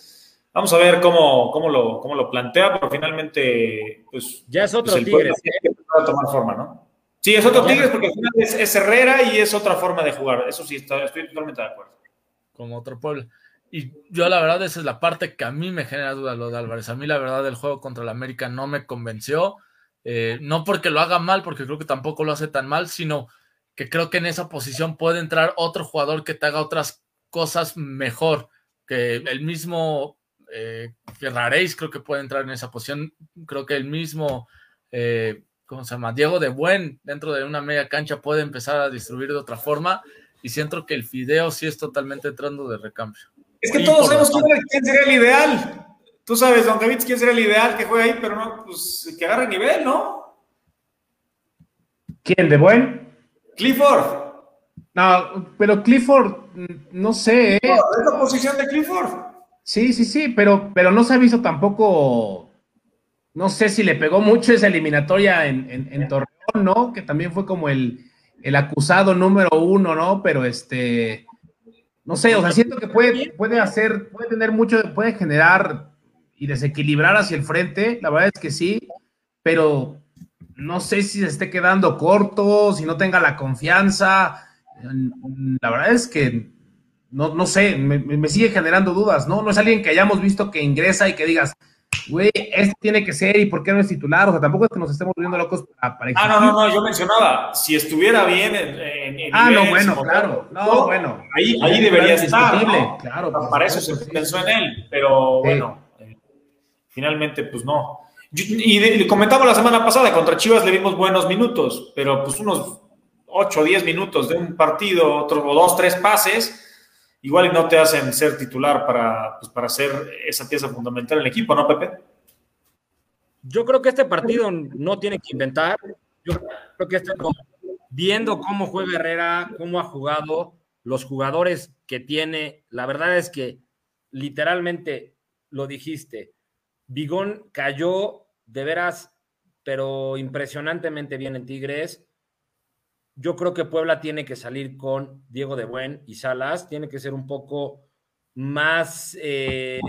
[SPEAKER 2] Vamos a ver cómo, cómo, lo, cómo lo plantea, pero finalmente, pues.
[SPEAKER 4] Ya es otro
[SPEAKER 2] pues
[SPEAKER 4] Tigres.
[SPEAKER 2] A tomar forma, ¿no? Sí, es otro Tigres porque al final es, es Herrera y es otra forma de jugar. Eso sí, está- estoy totalmente de acuerdo.
[SPEAKER 3] como otro pueblo. Y yo la verdad esa es la parte que a mí me genera duda lo de Álvarez. A mí la verdad el juego contra el América no me convenció. Eh, no porque lo haga mal, porque creo que tampoco lo hace tan mal, sino que creo que en esa posición puede entrar otro jugador que te haga otras cosas mejor. Que el mismo eh, creo que puede entrar en esa posición. Creo que el mismo, eh, ¿cómo se llama? Diego de Buen dentro de una media cancha puede empezar a distribuir de otra forma. Y siento que el Fideo sí es totalmente entrando de recambio.
[SPEAKER 2] Es que todos sabemos quién sería el ideal. Tú sabes, Don David, quién sería el ideal que juegue ahí, pero no, pues que agarre nivel, ¿no?
[SPEAKER 5] ¿Quién? ¿De buen?
[SPEAKER 2] Clifford.
[SPEAKER 5] No, pero Clifford, mm, no sé, ¿eh?
[SPEAKER 2] Es la posición de Clifford.
[SPEAKER 5] Sí, sí, sí, pero, pero no se ha visto tampoco. No sé si le pegó mucho esa eliminatoria en, en- en Torreón, ¿no? Que también fue como el, el acusado número uno, ¿no? Pero este. No sé, o sea, siento que puede, puede hacer, puede tener mucho, puede generar y desequilibrar hacia el frente. La verdad es que sí, pero no sé si se esté quedando corto, si no tenga la confianza. La verdad es que no, no sé, me, sigue generando dudas, ¿no? No es alguien que hayamos visto que ingresa y que digas, güey, este tiene que ser y por qué no es titular. O sea, tampoco es que nos estemos volviendo locos para, para
[SPEAKER 2] Ah, no, no, no, yo mencionaba, si estuviera bien en, en- en
[SPEAKER 5] Ah, no, bueno, claro. No, bueno.
[SPEAKER 2] Ahí, ahí debería estar. ¿no?
[SPEAKER 5] claro, por
[SPEAKER 2] Para eso se pensó en él, pero
[SPEAKER 5] Sí.
[SPEAKER 2] bueno, finalmente, pues no. Y comentaba la semana pasada, contra Chivas le vimos buenos minutos, pero pues unos 8 o 10 minutos de un partido, otro, o dos, tres pases, igual y no te hacen ser titular para, pues, para ser esa pieza fundamental en el equipo, ¿no, Pepe?
[SPEAKER 4] Yo creo que este partido no tiene que inventar. Yo creo que este, viendo cómo juega Herrera, cómo ha jugado, los jugadores que tiene, la verdad es que literalmente lo dijiste. Bigón cayó de veras, pero impresionantemente bien en Tigres. Yo creo que Puebla tiene que salir con Diego de Buen y Salas, tiene que ser un poco más eh,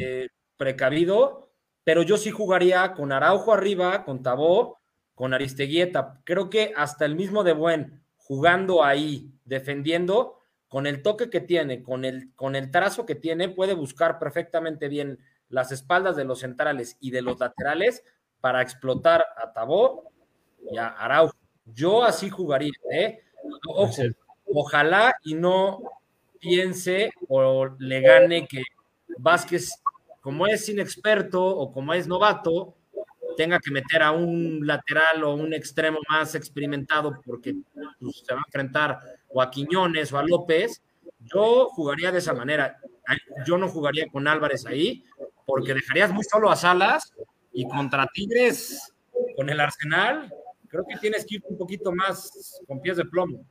[SPEAKER 4] precavido pero yo sí jugaría con Araujo arriba, con Tabó, con Aristeguieta. Creo que hasta el mismo de Buen, jugando ahí, defendiendo, con el toque que tiene, con el, con el trazo que tiene, puede buscar perfectamente bien las espaldas de los centrales y de los laterales para explotar a Tabó y a Araujo. Yo así jugaría, ¿eh? Ojo, ojalá y no piense o le gane que Vázquez como es inexperto o como es novato, tenga que meter a un lateral o un extremo más experimentado porque pues, se va a enfrentar o a Quiñones o a López, yo jugaría de esa manera. Yo no jugaría con Álvarez ahí porque dejarías muy solo a Salas y contra Tigres con el Arsenal, creo que tienes que ir un poquito más con pies de plomo.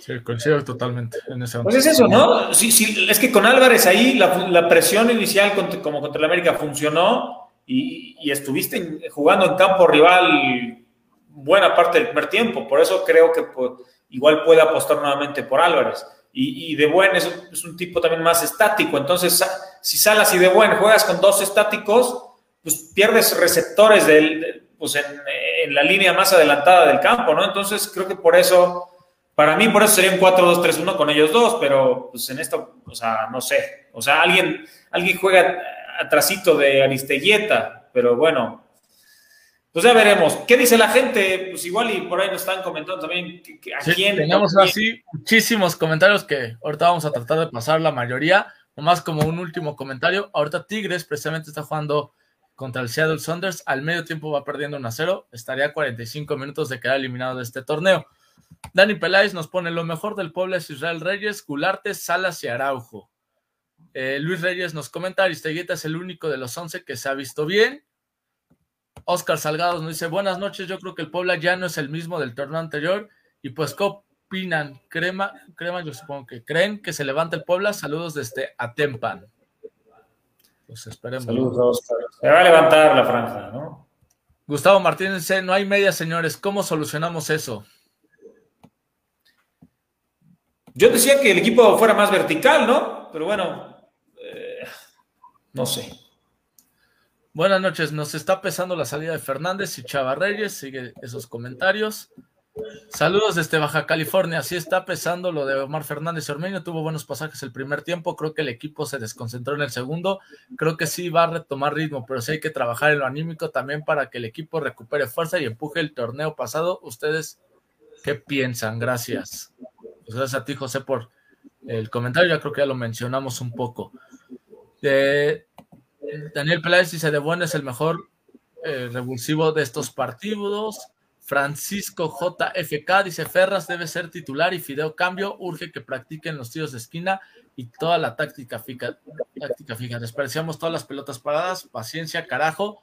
[SPEAKER 3] Sí, coincido totalmente en ese
[SPEAKER 2] Pues es eso, ¿no? Sí, sí, es que con Álvarez ahí la, la presión inicial contra- como contra el América funcionó y, y estuviste jugando en campo rival buena parte del primer tiempo. Por eso creo que pues, igual puede apostar nuevamente por Álvarez. Y, y De Buen es, un- es un tipo también más estático. Entonces, si Salas y De Buen juegas con dos estáticos, pues pierdes receptores del, de- pues en, en la línea más adelantada del campo, ¿no? Entonces, creo que por eso para mí, por eso sería un 4-2-3-1 con ellos dos, pero pues en esto, o sea, no sé. O sea, alguien, alguien juega atrasito de Aristeguieta, pero bueno. Pues ya veremos. ¿Qué dice la gente? Pues igual y por ahí nos están comentando también que- que a
[SPEAKER 3] Sí,
[SPEAKER 2] quién.
[SPEAKER 3] Tenemos así muchísimos comentarios que ahorita vamos a tratar de pasar la mayoría. Nomás como un último comentario. Ahorita Tigres precisamente está jugando contra el Seattle Saunders. Al medio tiempo va perdiendo 1 a 0. Estaría a 45 minutos de quedar eliminado de este torneo. Dani Peláez nos pone lo mejor del pueblo es Israel Reyes, Gularte, Salas y Araujo. Eh, Luis Reyes nos comenta, Aristeguieta es el único de los 11 que se ha visto bien. Oscar Salgados nos dice, buenas noches, yo creo que el Puebla ya no es el mismo del torneo anterior. Y pues, ¿qué opinan? Crema, crema, yo supongo que creen que se levanta el Puebla. Saludos desde Atempan. Pues esperemos.
[SPEAKER 2] Saludos a Oscar. Se va a levantar la franja, ¿no?
[SPEAKER 3] Gustavo Martínez no hay media, señores. ¿Cómo solucionamos eso?
[SPEAKER 2] Yo decía que el equipo fuera más vertical, ¿no? Pero bueno, eh, no sé.
[SPEAKER 3] Buenas noches, nos está pesando la salida de Fernández y Chava Reyes, sigue esos comentarios. Saludos desde Baja California, sí está pesando lo de Omar Fernández Ormeño, tuvo buenos pasajes el primer tiempo, creo que el equipo se desconcentró en el segundo, creo que sí va a retomar ritmo, pero sí hay que trabajar en lo anímico también para que el equipo recupere fuerza y empuje el torneo pasado. ¿Ustedes qué piensan? Gracias. Pues gracias a ti, José, por el comentario, ya creo que ya lo mencionamos un poco. Daniel Peláez dice, de bueno es el mejor eh, revulsivo de estos partidos. Francisco JFK dice, Ferras debe ser titular y Fideo cambio, urge que practiquen los tiros de esquina y toda la táctica fija. Táctica fija. Despreciamos todas las pelotas paradas, paciencia, carajo.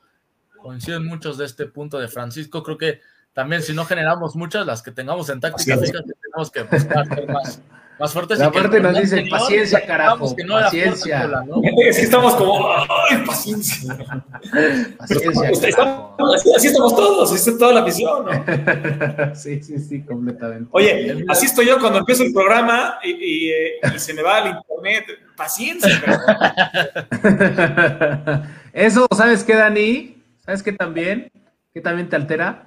[SPEAKER 3] Coinciden muchos de este punto de Francisco. Creo que también si no generamos muchas, las que tengamos en táctica fija, tenemos que buscar más, más fuertes.
[SPEAKER 5] La parte nos dice,
[SPEAKER 3] anterior,
[SPEAKER 5] paciencia, carajo,
[SPEAKER 3] que no
[SPEAKER 5] paciencia.
[SPEAKER 3] Puebla, ¿no?
[SPEAKER 2] Es que estamos como, ¡ay, paciencia!
[SPEAKER 5] Paciencia, carajo.
[SPEAKER 2] así, así estamos todos, así está toda la misión, ¿no?
[SPEAKER 5] Sí, sí, sí, completamente.
[SPEAKER 2] Oye, así estoy yo cuando empiezo el programa y, y, eh, y se me va el internet. Paciencia,
[SPEAKER 5] Eso, ¿sabes qué, Dani? ¿Sabes qué también? ¿Qué también te altera?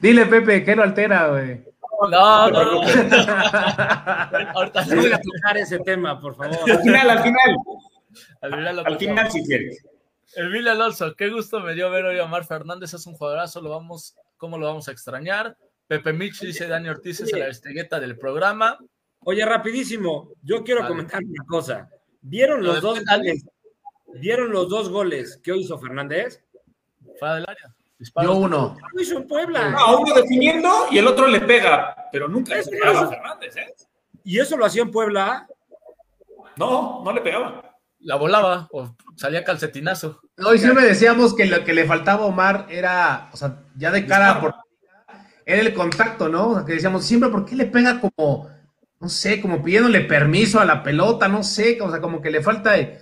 [SPEAKER 5] Dile, Pepe, ¿qué lo altera, güey?
[SPEAKER 3] No, no, no. Ahorita
[SPEAKER 4] No voy a tocar ese tema, por favor.
[SPEAKER 2] Al final, al final,
[SPEAKER 3] al final lo
[SPEAKER 2] al final si quieres.
[SPEAKER 3] Emilio Alonso, qué gusto me dio ver hoy a Omar Fernández, es un jugadorazo, lo vamos, ¿cómo lo vamos a extrañar? Pepe Mitch dice Dani Ortiz es la estegueta del programa.
[SPEAKER 4] Oye, rapidísimo, yo quiero
[SPEAKER 3] Vale.
[SPEAKER 4] comentar una cosa. ¿Vieron
[SPEAKER 3] Lo
[SPEAKER 4] los dos goles? ¿Vieron los dos goles que hizo Fernández?
[SPEAKER 3] Fuera del área. Disparos.
[SPEAKER 5] Yo uno.
[SPEAKER 4] Lo hizo en Puebla.
[SPEAKER 2] No, uno definiendo y el otro le pega, pero nunca le pegaba a Fernández, ¿eh?
[SPEAKER 4] Y eso lo hacía en Puebla.
[SPEAKER 2] No, no le pegaba.
[SPEAKER 3] La volaba o salía calcetinazo.
[SPEAKER 5] Hoy siempre decíamos que lo que le faltaba a Omar era, o sea, ya de cara por era el contacto, ¿no? O sea, que decíamos siempre, ¿por qué le pega como, no sé, como pidiéndole permiso a la pelota? No sé, o sea, como que le falta. de-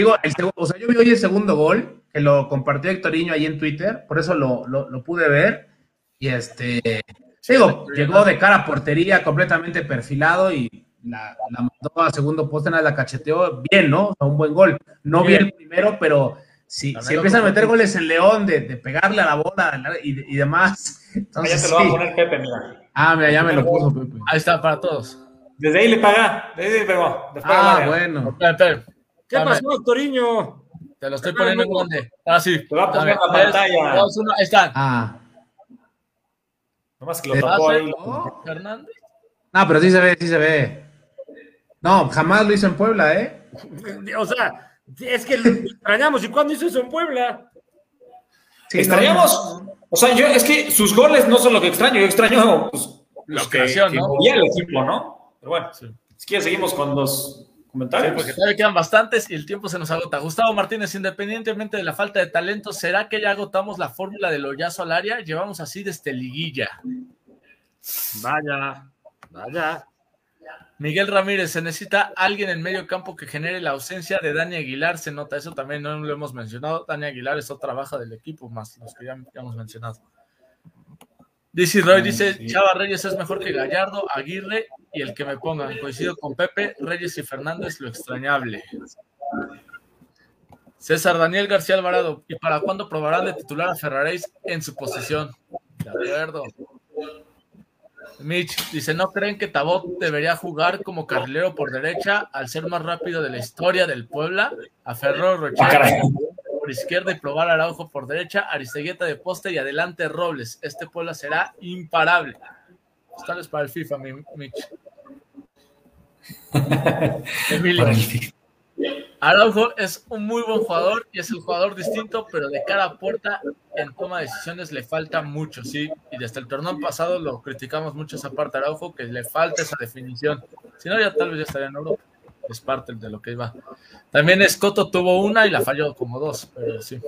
[SPEAKER 5] digo, el o sea, yo vi hoy el segundo gol, que lo compartió Hectorinho ahí en Twitter, por eso lo, lo- lo pude ver. Y este, digo, llegó de cara a portería completamente perfilado y la, la mandó a segundo poste, nada, la cacheteó bien, ¿no? O sea, un buen gol. No vi
[SPEAKER 3] Bien.
[SPEAKER 5] el primero, pero si, si empiezan a meter goles en León de, de pegarle a la bola y, y demás.
[SPEAKER 2] Ah, ya
[SPEAKER 5] Entonces,
[SPEAKER 2] te lo va a poner Pepe, mira.
[SPEAKER 5] Ah, mira, ya me lo puso Pepe.
[SPEAKER 3] Ahí está para todos.
[SPEAKER 2] Desde ahí le paga, desde ahí le pegó. de fuera del
[SPEAKER 5] Ah, bueno.
[SPEAKER 4] ¿Qué
[SPEAKER 3] Dame.
[SPEAKER 4] pasó, Toriño?
[SPEAKER 3] Te lo estoy poniendo en grande. Ah, sí.
[SPEAKER 2] Te va a poner la pantalla.
[SPEAKER 3] dos, uno, ahí están.
[SPEAKER 5] Ah.
[SPEAKER 2] Nomás que lo tapó ahí.
[SPEAKER 3] Fernández.
[SPEAKER 5] Ah, pero sí se ve, sí se ve. No, jamás lo hizo en Puebla, ¿eh?
[SPEAKER 4] O sea, es que lo extrañamos. ¿Y cuándo hizo eso en Puebla?
[SPEAKER 5] Sí,
[SPEAKER 2] Extrañamos. O sea, yo es que sus goles no son lo que extraño, yo extraño pues,
[SPEAKER 3] La
[SPEAKER 2] los que,
[SPEAKER 3] creación,
[SPEAKER 2] que
[SPEAKER 3] ¿no?
[SPEAKER 2] movía el equipo, ¿no? Pero bueno,
[SPEAKER 3] Sí.
[SPEAKER 2] si quieres seguimos con los
[SPEAKER 3] Sí, porque todavía quedan bastantes y el tiempo se nos agota. Gustavo Martínez, independientemente de la falta de talento, ¿será que ya agotamos la fórmula del hoyazo al área? Llevamos así desde liguilla.
[SPEAKER 4] Vaya, vaya.
[SPEAKER 3] Miguel Ramírez, se necesita alguien en medio campo que genere la ausencia de Dani Aguilar. Se nota eso también, no lo hemos mencionado. Dani Aguilar es otra baja del equipo, más los que ya, ya hemos mencionado. DC Roy dice:
[SPEAKER 2] sí.
[SPEAKER 3] Chava Reyes es mejor que Gallardo, Aguirre y el que me pongan. Coincido con Pepe, Reyes y Fernández, lo extrañable. César Daniel García Alvarado, ¿y para cuándo probarán de titular a Ferraréis en su posición? De acuerdo. Mitch dice, ¿no creen que Tabot debería jugar como carrilero por derecha al ser más rápido de la historia del Puebla? A Ferro
[SPEAKER 2] Ah,
[SPEAKER 3] Rocher
[SPEAKER 2] caray.
[SPEAKER 3] por izquierda y probar a Araujo por derecha, Aristegueta de poste y adelante Robles. Este Puebla será imparable. Estales para el FIFA, mi Mitch. Emilio. Araujo es un muy buen jugador y es el jugador distinto, pero de cara a puerta en toma de decisiones le falta mucho, sí. Y desde el torneo pasado lo criticamos mucho esa parte Araujo, que le falta esa definición. Si no, ya tal vez ya estaría en Europa. Es parte de lo que iba. También Escoto tuvo una y la falló como dos, pero sí.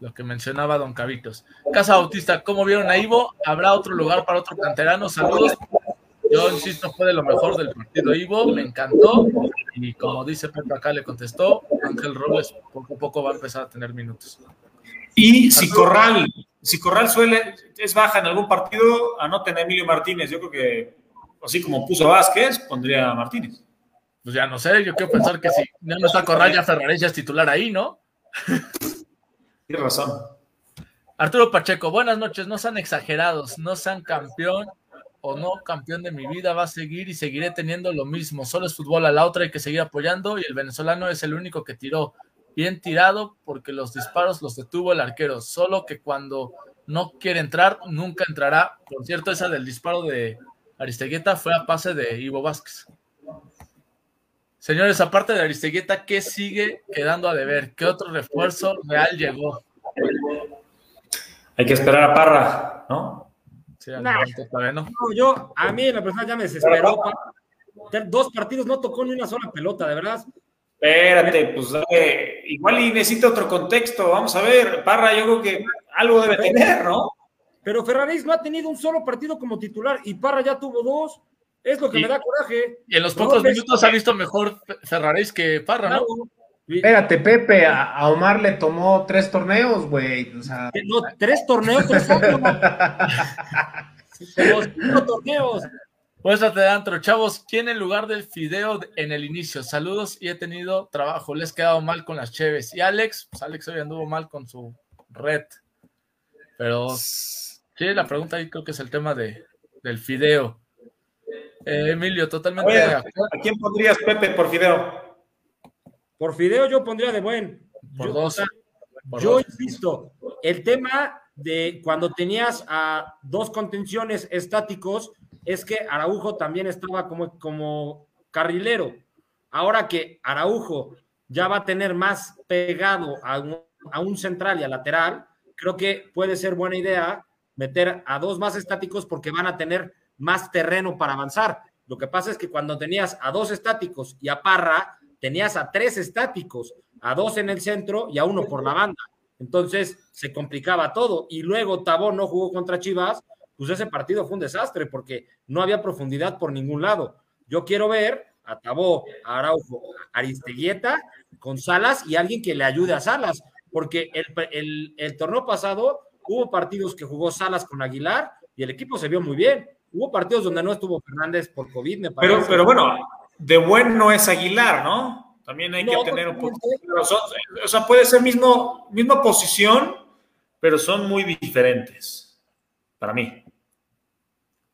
[SPEAKER 3] Lo que mencionaba Don Cavitos. Casa Bautista, ¿cómo vieron a Ivo? ¿Habrá otro lugar para otro canterano? Saludos. Yo insisto, fue de lo mejor del partido Ivo, me encantó. Y como dice Pepe acá, le contestó, Ángel Robles poco a poco va a empezar a tener minutos.
[SPEAKER 2] Y si Corral, si Corral suele, es baja en algún partido, anoten a Emilio Martínez. Yo creo que, así como puso Vázquez, pondría a Martínez.
[SPEAKER 3] Pues ya no sé, yo quiero pensar que si ya no está Corral, ya Ferraris ya es titular ahí, ¿no?
[SPEAKER 2] Tienes razón.
[SPEAKER 3] Arturo Pacheco, buenas noches, no sean exagerados, no sean campeón o no campeón de mi vida, va a seguir y seguiré teniendo lo mismo, solo es fútbol a la otra, hay que seguir apoyando y el venezolano es el único que tiró, bien tirado porque los disparos los detuvo el arquero, solo que cuando no quiere entrar, nunca entrará. Por cierto, esa del disparo de Aristegueta fue a pase de Ivo Vázquez. Señores, aparte de Aristegueta, ¿qué sigue quedando a deber? ¿Qué otro refuerzo real llegó?
[SPEAKER 2] Hay que esperar a Parra, ¿no?
[SPEAKER 3] Sí, al
[SPEAKER 4] Nah.
[SPEAKER 3] momento todavía no.
[SPEAKER 4] No, yo, a mí en la persona ya me desesperó. pa. Dos partidos no tocó ni una sola pelota, de verdad.
[SPEAKER 2] Espérate, pues dale, igual y necesita otro contexto. Vamos a ver, Parra, yo creo que algo debe tener, ¿no?
[SPEAKER 4] Pero Ferraris no ha tenido un solo partido como titular y Parra ya tuvo dos. Es lo que
[SPEAKER 3] Y-
[SPEAKER 4] me da coraje.
[SPEAKER 3] Y en los pocos minutos ha visto mejor Ferraris que Parra, ¿no?
[SPEAKER 4] Claro.
[SPEAKER 5] Espérate, Pepe, a, a Omar le tomó tres torneos, güey. O sea,
[SPEAKER 4] No, tres torneos, tres años. Cinco torneos.
[SPEAKER 3] Muéstrate de antro, chavos. ¿Quién en lugar del fideo en el inicio? Saludos y he tenido trabajo. Les he quedado mal con las cheves. Y Alex, pues Alex hoy anduvo mal con su red. Pero sí, la pregunta ahí creo que es el tema de, del fideo. Eh, Emilio, totalmente
[SPEAKER 2] Oye. ¿A quién pondrías Pepe por Fideo?
[SPEAKER 4] Por Fideo yo pondría de buen.
[SPEAKER 3] Por
[SPEAKER 4] Yo-
[SPEAKER 3] dos. Por
[SPEAKER 4] yo
[SPEAKER 3] dos.
[SPEAKER 4] insisto, el tema de cuando tenías a dos contenciones estáticos es que Araujo también estaba como, como carrilero. Ahora que Araujo ya va a tener más pegado a un, a un central y a lateral, creo que puede ser buena idea meter a dos más estáticos porque van a tener más terreno para avanzar. Lo que pasa es que cuando tenías a dos estáticos y a Parra, tenías a tres estáticos, a dos en el centro y a uno por la banda. Entonces se complicaba todo. Y luego Tabó no jugó contra Chivas, pues ese partido fue un desastre porque no había profundidad por ningún lado. Yo quiero ver a Tabó, a Araujo, a Aristeguieta con Salas y alguien que le ayude a Salas, porque el, el, el torneo pasado hubo partidos que jugó Salas con Aguilar y el equipo se vio muy bien. Hubo partidos donde no estuvo Fernández por COVID, me parece.
[SPEAKER 2] Pero, pero bueno, de buen no es Aguilar, ¿no? También hay
[SPEAKER 4] No,
[SPEAKER 2] que tener un poco. son- o sea, puede ser mismo, misma posición, pero son muy diferentes. Para mí.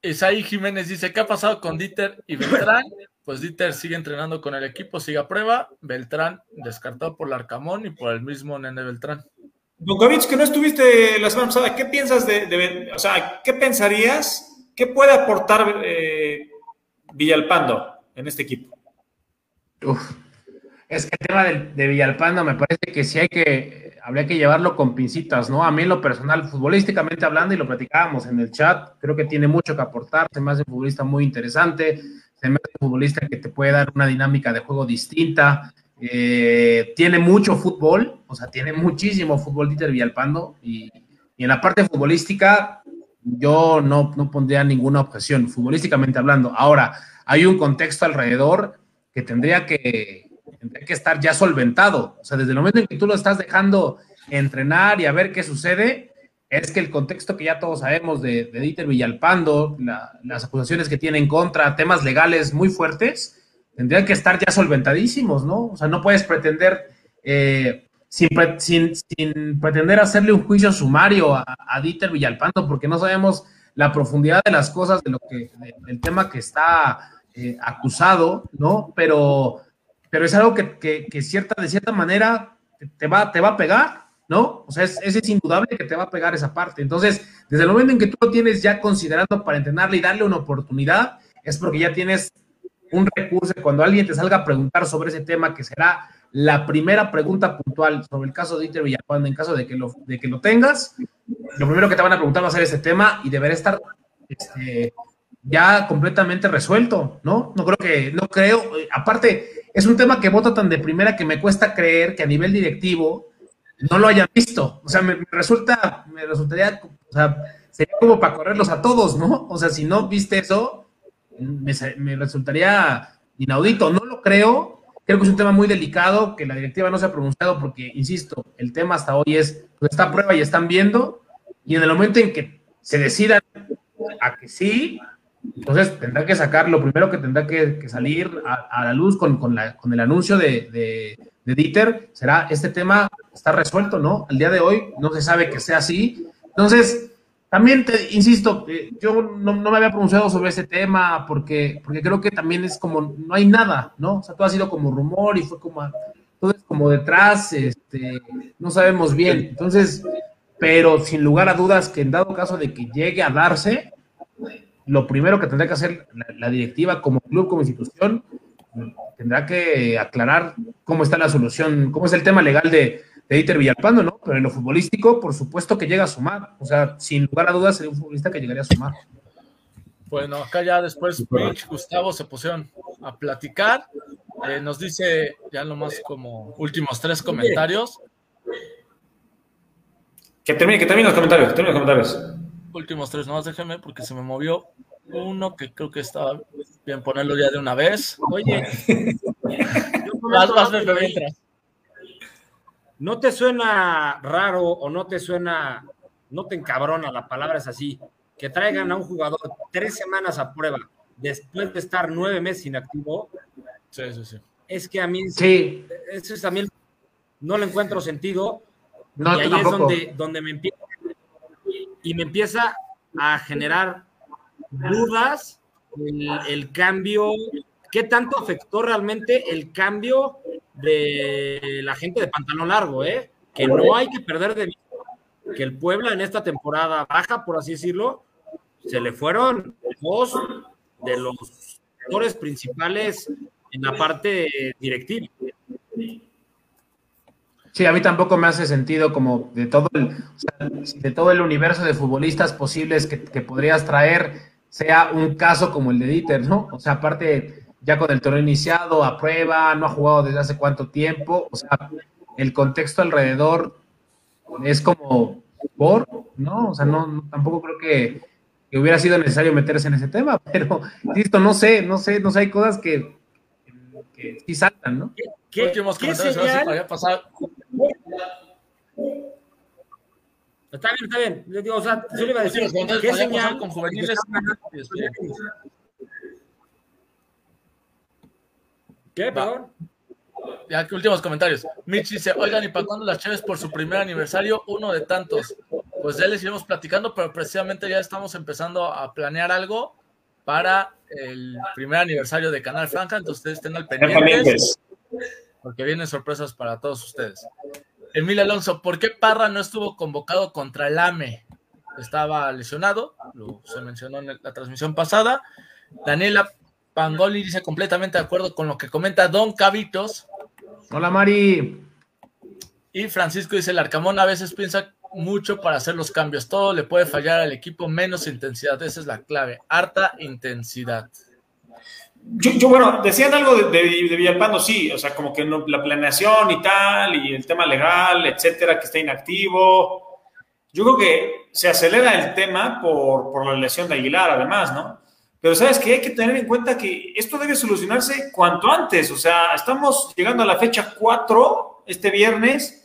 [SPEAKER 3] Isaí Jiménez dice, ¿qué ha pasado con Dieter y Beltrán? Pues Dieter sigue entrenando con el equipo, sigue a prueba. Beltrán descartado por Larcamón y por el mismo Nene Beltrán.
[SPEAKER 2] Donkovic, que no estuviste la semana pasada, ¿qué piensas de, de- o sea, qué pensarías, qué puede aportar eh, Villalpando en este equipo?
[SPEAKER 5] uf. Es que el tema del- de, Villalpando me parece que sí hay que, habría que llevarlo con pincitas, ¿no? A mí en lo personal, futbolísticamente hablando, y lo platicábamos en el chat, creo que tiene mucho que aportar, se me hace un futbolista muy interesante, se me hace un futbolista que te puede dar una dinámica de juego distinta, eh, tiene mucho fútbol, o sea, tiene muchísimo fútbol Dieter Villalpando, y, y en la parte futbolística yo no, no pondría ninguna objeción, futbolísticamente hablando. Ahora, hay un contexto alrededor que tendría que, tendría que estar ya solventado. O sea, desde el momento en que tú lo estás dejando entrenar y a ver qué sucede, es que el contexto que ya todos sabemos de, de Dieter Villalpando, la- las acusaciones que tiene en contra, temas legales muy fuertes, tendrían que estar ya solventadísimos, ¿no? O sea, no puedes pretender, eh, sin- sin pretender hacerle un juicio sumario a, a Dieter Villalpando, porque no sabemos la profundidad de las cosas, de lo que, de- del tema que está eh, acusado, ¿no? Pero, pero es algo que, cierta, de cierta manera te, va, te va a pegar, ¿no? O sea, es, es, indudable que te va a pegar esa parte. Entonces, desde el momento en que tú lo tienes ya considerando para entrenarle y darle una oportunidad, es porque ya tienes un recurso. Cuando alguien te salga a preguntar sobre ese tema, que será la primera pregunta puntual sobre el caso de Dieter Villalpando, en caso de que lo, de que lo tengas, lo primero que te van a preguntar va a ser ese tema y deberá estar este, ya completamente resuelto, ¿no? No creo que, no creo, aparte, es un tema que vota tan de primera que me cuesta creer que a nivel directivo no lo hayan visto. O sea, me, me resulta, me resultaría, o sea, sería como para correrlos a todos, ¿no? O sea, si no viste eso, me resultaría inaudito. No lo creo. Creo que es un tema muy delicado, que la directiva no se ha pronunciado porque, insisto, el tema hasta hoy es, pues está a prueba y están viendo, y en el momento en que se decidan a que sí, Entonces tendrá que sacar, lo primero que tendrá que, salir a, la luz con, el anuncio de, Dieter será este tema está resuelto, ¿no? Al día de hoy no se sabe que sea así. Entonces, también te insisto, eh, yo no, me había pronunciado sobre ese tema porque, porque creo que también es como, no hay nada, ¿no? O sea, todo ha sido como rumor y fue como, todo es como detrás, este, no sabemos bien. Entonces, pero sin lugar a dudas que en dado caso de que llegue a darse, lo primero que tendrá que hacer la, la, directiva como club, como institución, tendrá que aclarar cómo está la solución, cómo es el tema legal de, de Dieter Villalpando, ¿no? Pero en lo futbolístico, por supuesto que llega a sumar. O sea, sin lugar a dudas, sería un futbolista que llegaría a sumar.
[SPEAKER 3] Bueno, acá ya después Mitch, Gustavo se pusieron a platicar. Eh, nos dice ya nomás como últimos tres comentarios.
[SPEAKER 2] Que termine, que termine los comentarios, que termine los comentarios
[SPEAKER 3] últimos tres, nomás déjeme porque se me movió uno que creo que estaba bien ponerlo ya de una vez.
[SPEAKER 4] Oye, vas, vas, no, te, ¿no te suena raro o no te suena, no te encabrona, la palabra es así, que traigan a un jugador tres semanas a prueba después de estar nueve meses inactivo?
[SPEAKER 3] Sí, sí, sí.
[SPEAKER 4] Es que a mí
[SPEAKER 5] sí.
[SPEAKER 4] eso es también no le encuentro sentido.
[SPEAKER 5] No,
[SPEAKER 4] y ahí
[SPEAKER 5] tampoco.
[SPEAKER 4] es donde, donde me empieza y me empieza a generar dudas el, el, cambio, qué tanto afectó realmente el cambio de la gente de pantalón largo, ¿eh? que no hay que perder de vista que el Puebla en esta temporada baja, por así decirlo, se le fueron dos de los actores principales en la parte directiva.
[SPEAKER 5] Sí, a mí tampoco me hace sentido como de todo el, o sea, de todo el universo de futbolistas posibles que, que, podrías traer, sea un caso como el de Dieter, ¿no? O sea, aparte, ya con el torneo iniciado, a prueba, no ha jugado desde hace cuánto tiempo, o sea, el contexto alrededor es como por, ¿no? O sea, no, tampoco creo que, que, hubiera sido necesario meterse en ese tema, pero, listo, no sé, no sé, no sé, hay cosas que, que sí saltan, ¿no?
[SPEAKER 3] ¿Qué, últimos
[SPEAKER 4] ¿qué
[SPEAKER 3] comentarios
[SPEAKER 4] señal?
[SPEAKER 3] para pasar.
[SPEAKER 4] Está bien, está bien. Le digo, o sea, yo le iba a decir, ¿qué señal?
[SPEAKER 3] con juveniles.
[SPEAKER 4] ¿Qué, perdón?
[SPEAKER 3] Ya que últimos comentarios. Mitch dice, oigan, ¿y para cuándo las Chaves por su primer aniversario? Uno de tantos. Pues ya les iremos platicando, pero precisamente ya estamos empezando a planear algo para el primer aniversario de Canal Franja, entonces ustedes estén al pendientes, porque vienen sorpresas para todos ustedes. Emil Alonso, ¿por qué Parra no estuvo convocado contra el AME? Estaba lesionado, lo se mencionó en la transmisión pasada. Daniela Pangoli dice completamente de acuerdo con lo que comenta Don Cavitos.
[SPEAKER 5] Hola Mari.
[SPEAKER 3] Y Francisco dice, el Arcamón a veces piensa mucho para hacer los cambios. Todo le puede fallar al equipo, menos intensidad. Esa es la clave. Harta intensidad.
[SPEAKER 2] Yo, bueno, decían algo de, de, de, Villalpando, sí, o sea, como que no, la planeación y tal, y el tema legal, etcétera, que está inactivo. Yo creo que se acelera el tema por, por la lesión de Aguilar, además, ¿no? Pero sabes que hay que tener en cuenta que esto debe solucionarse cuanto antes, o sea, estamos llegando a la fecha 4 este viernes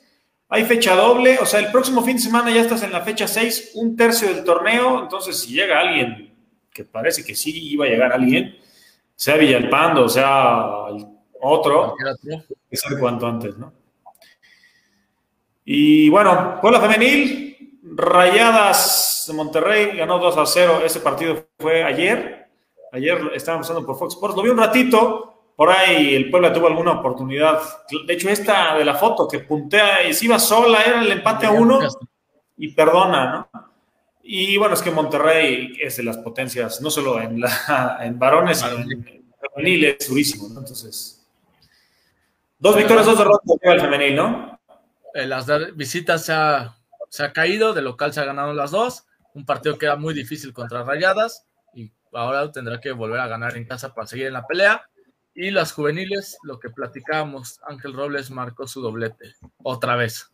[SPEAKER 2] hay fecha doble, o sea, el próximo fin de semana ya estás en la fecha 6, un tercio del torneo, entonces si llega alguien, que parece que sí iba a llegar alguien, sea Villalpando, sea otro, que ser cuanto antes, ¿no? Y bueno, Puebla Femenil, Rayadas de Monterrey, ganó 2 a 0, ese partido fue ayer, ayer estábamos pasando por Fox Sports, lo vi un ratito, por ahí el Puebla tuvo alguna oportunidad. De hecho, esta de la foto que puntea y se iba sola, era el empate a uno. Y perdona, ¿no? Y bueno, es que Monterrey es de las potencias, no solo en, la, en varones, sino en femenil es durísimo, ¿no? Entonces, dos victorias, dos derrotas el femenil, ¿no?
[SPEAKER 3] Eh, las visitas se ha, se ha caído, de local se ha ganado las dos, un partido que era muy difícil contra Rayadas y ahora tendrá que volver a ganar en casa para seguir en la pelea. Y las juveniles, lo que platicábamos, Ángel Robles marcó su doblete, otra vez.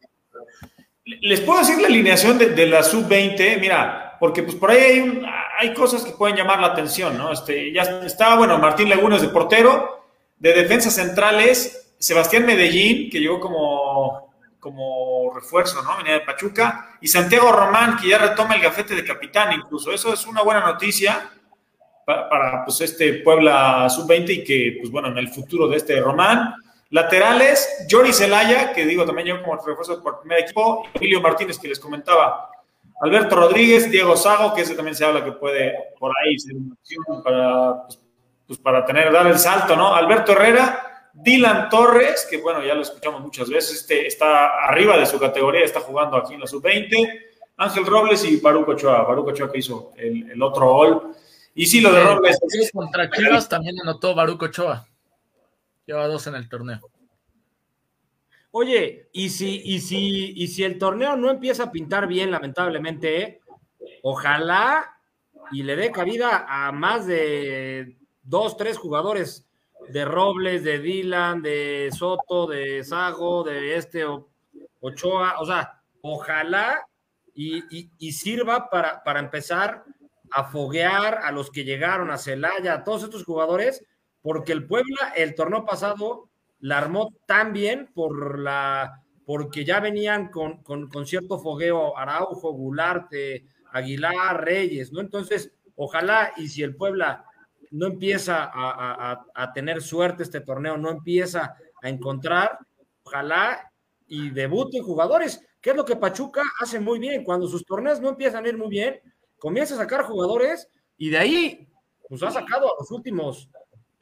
[SPEAKER 2] Les puedo decir la alineación de, de la sub-20, mira, porque pues por ahí hay, hay, cosas que pueden llamar la atención, ¿no? Este, ya está, bueno, Martín Lagunas de portero, de defensas centrales, Sebastián Medellín, que llegó como, como refuerzo, ¿no? Venía de Pachuca, y Santiago Román, que ya retoma el gafete de capitán incluso. Eso es una buena noticia pa- para, pues, este Puebla sub-20 y que, pues bueno, en el futuro de este Román. Laterales, Jory Zelaya, que digo también yo como refuerzo por primer equipo, y Emilio Martínez, que les comentaba. Alberto Rodríguez, Diego Sago, que ese también se habla que puede por ahí ser una opción para, pues, pues, para tener, dar el salto, ¿no? Alberto Herrera, Dylan Torres, que bueno, ya lo escuchamos muchas veces, este está arriba de su categoría, está jugando aquí en la sub-20, Ángel Robles y Baruco Ochoa, Baruco Ochoa que hizo el, el otro gol. Y sí, lo de Robles.
[SPEAKER 3] Contra Chivas también anotó Baruco Ochoa. Lleva dos en el torneo.
[SPEAKER 4] Oye, y si, y si, y si el torneo no empieza a pintar bien, lamentablemente, ojalá y le dé cabida a más de dos, tres jugadores de Robles, de Dylan, de Soto, de Sago, de este Ochoa, o sea, ojalá y, y- y sirva para, para empezar a foguear a los que llegaron a Celaya, a todos estos jugadores, porque el Puebla el torneo pasado la armó tan bien por la porque ya venían con, con- con cierto fogueo Araujo, Gularte, Aguilar, Reyes, ¿no? Entonces, ojalá y si el Puebla no empieza a, a- a- tener suerte este torneo, no empieza a encontrar, ojalá y debuten jugadores, que es lo que Pachuca hace muy bien, cuando sus torneos no empiezan a ir muy bien, comienza a sacar jugadores y de ahí, pues ha sacado a los últimos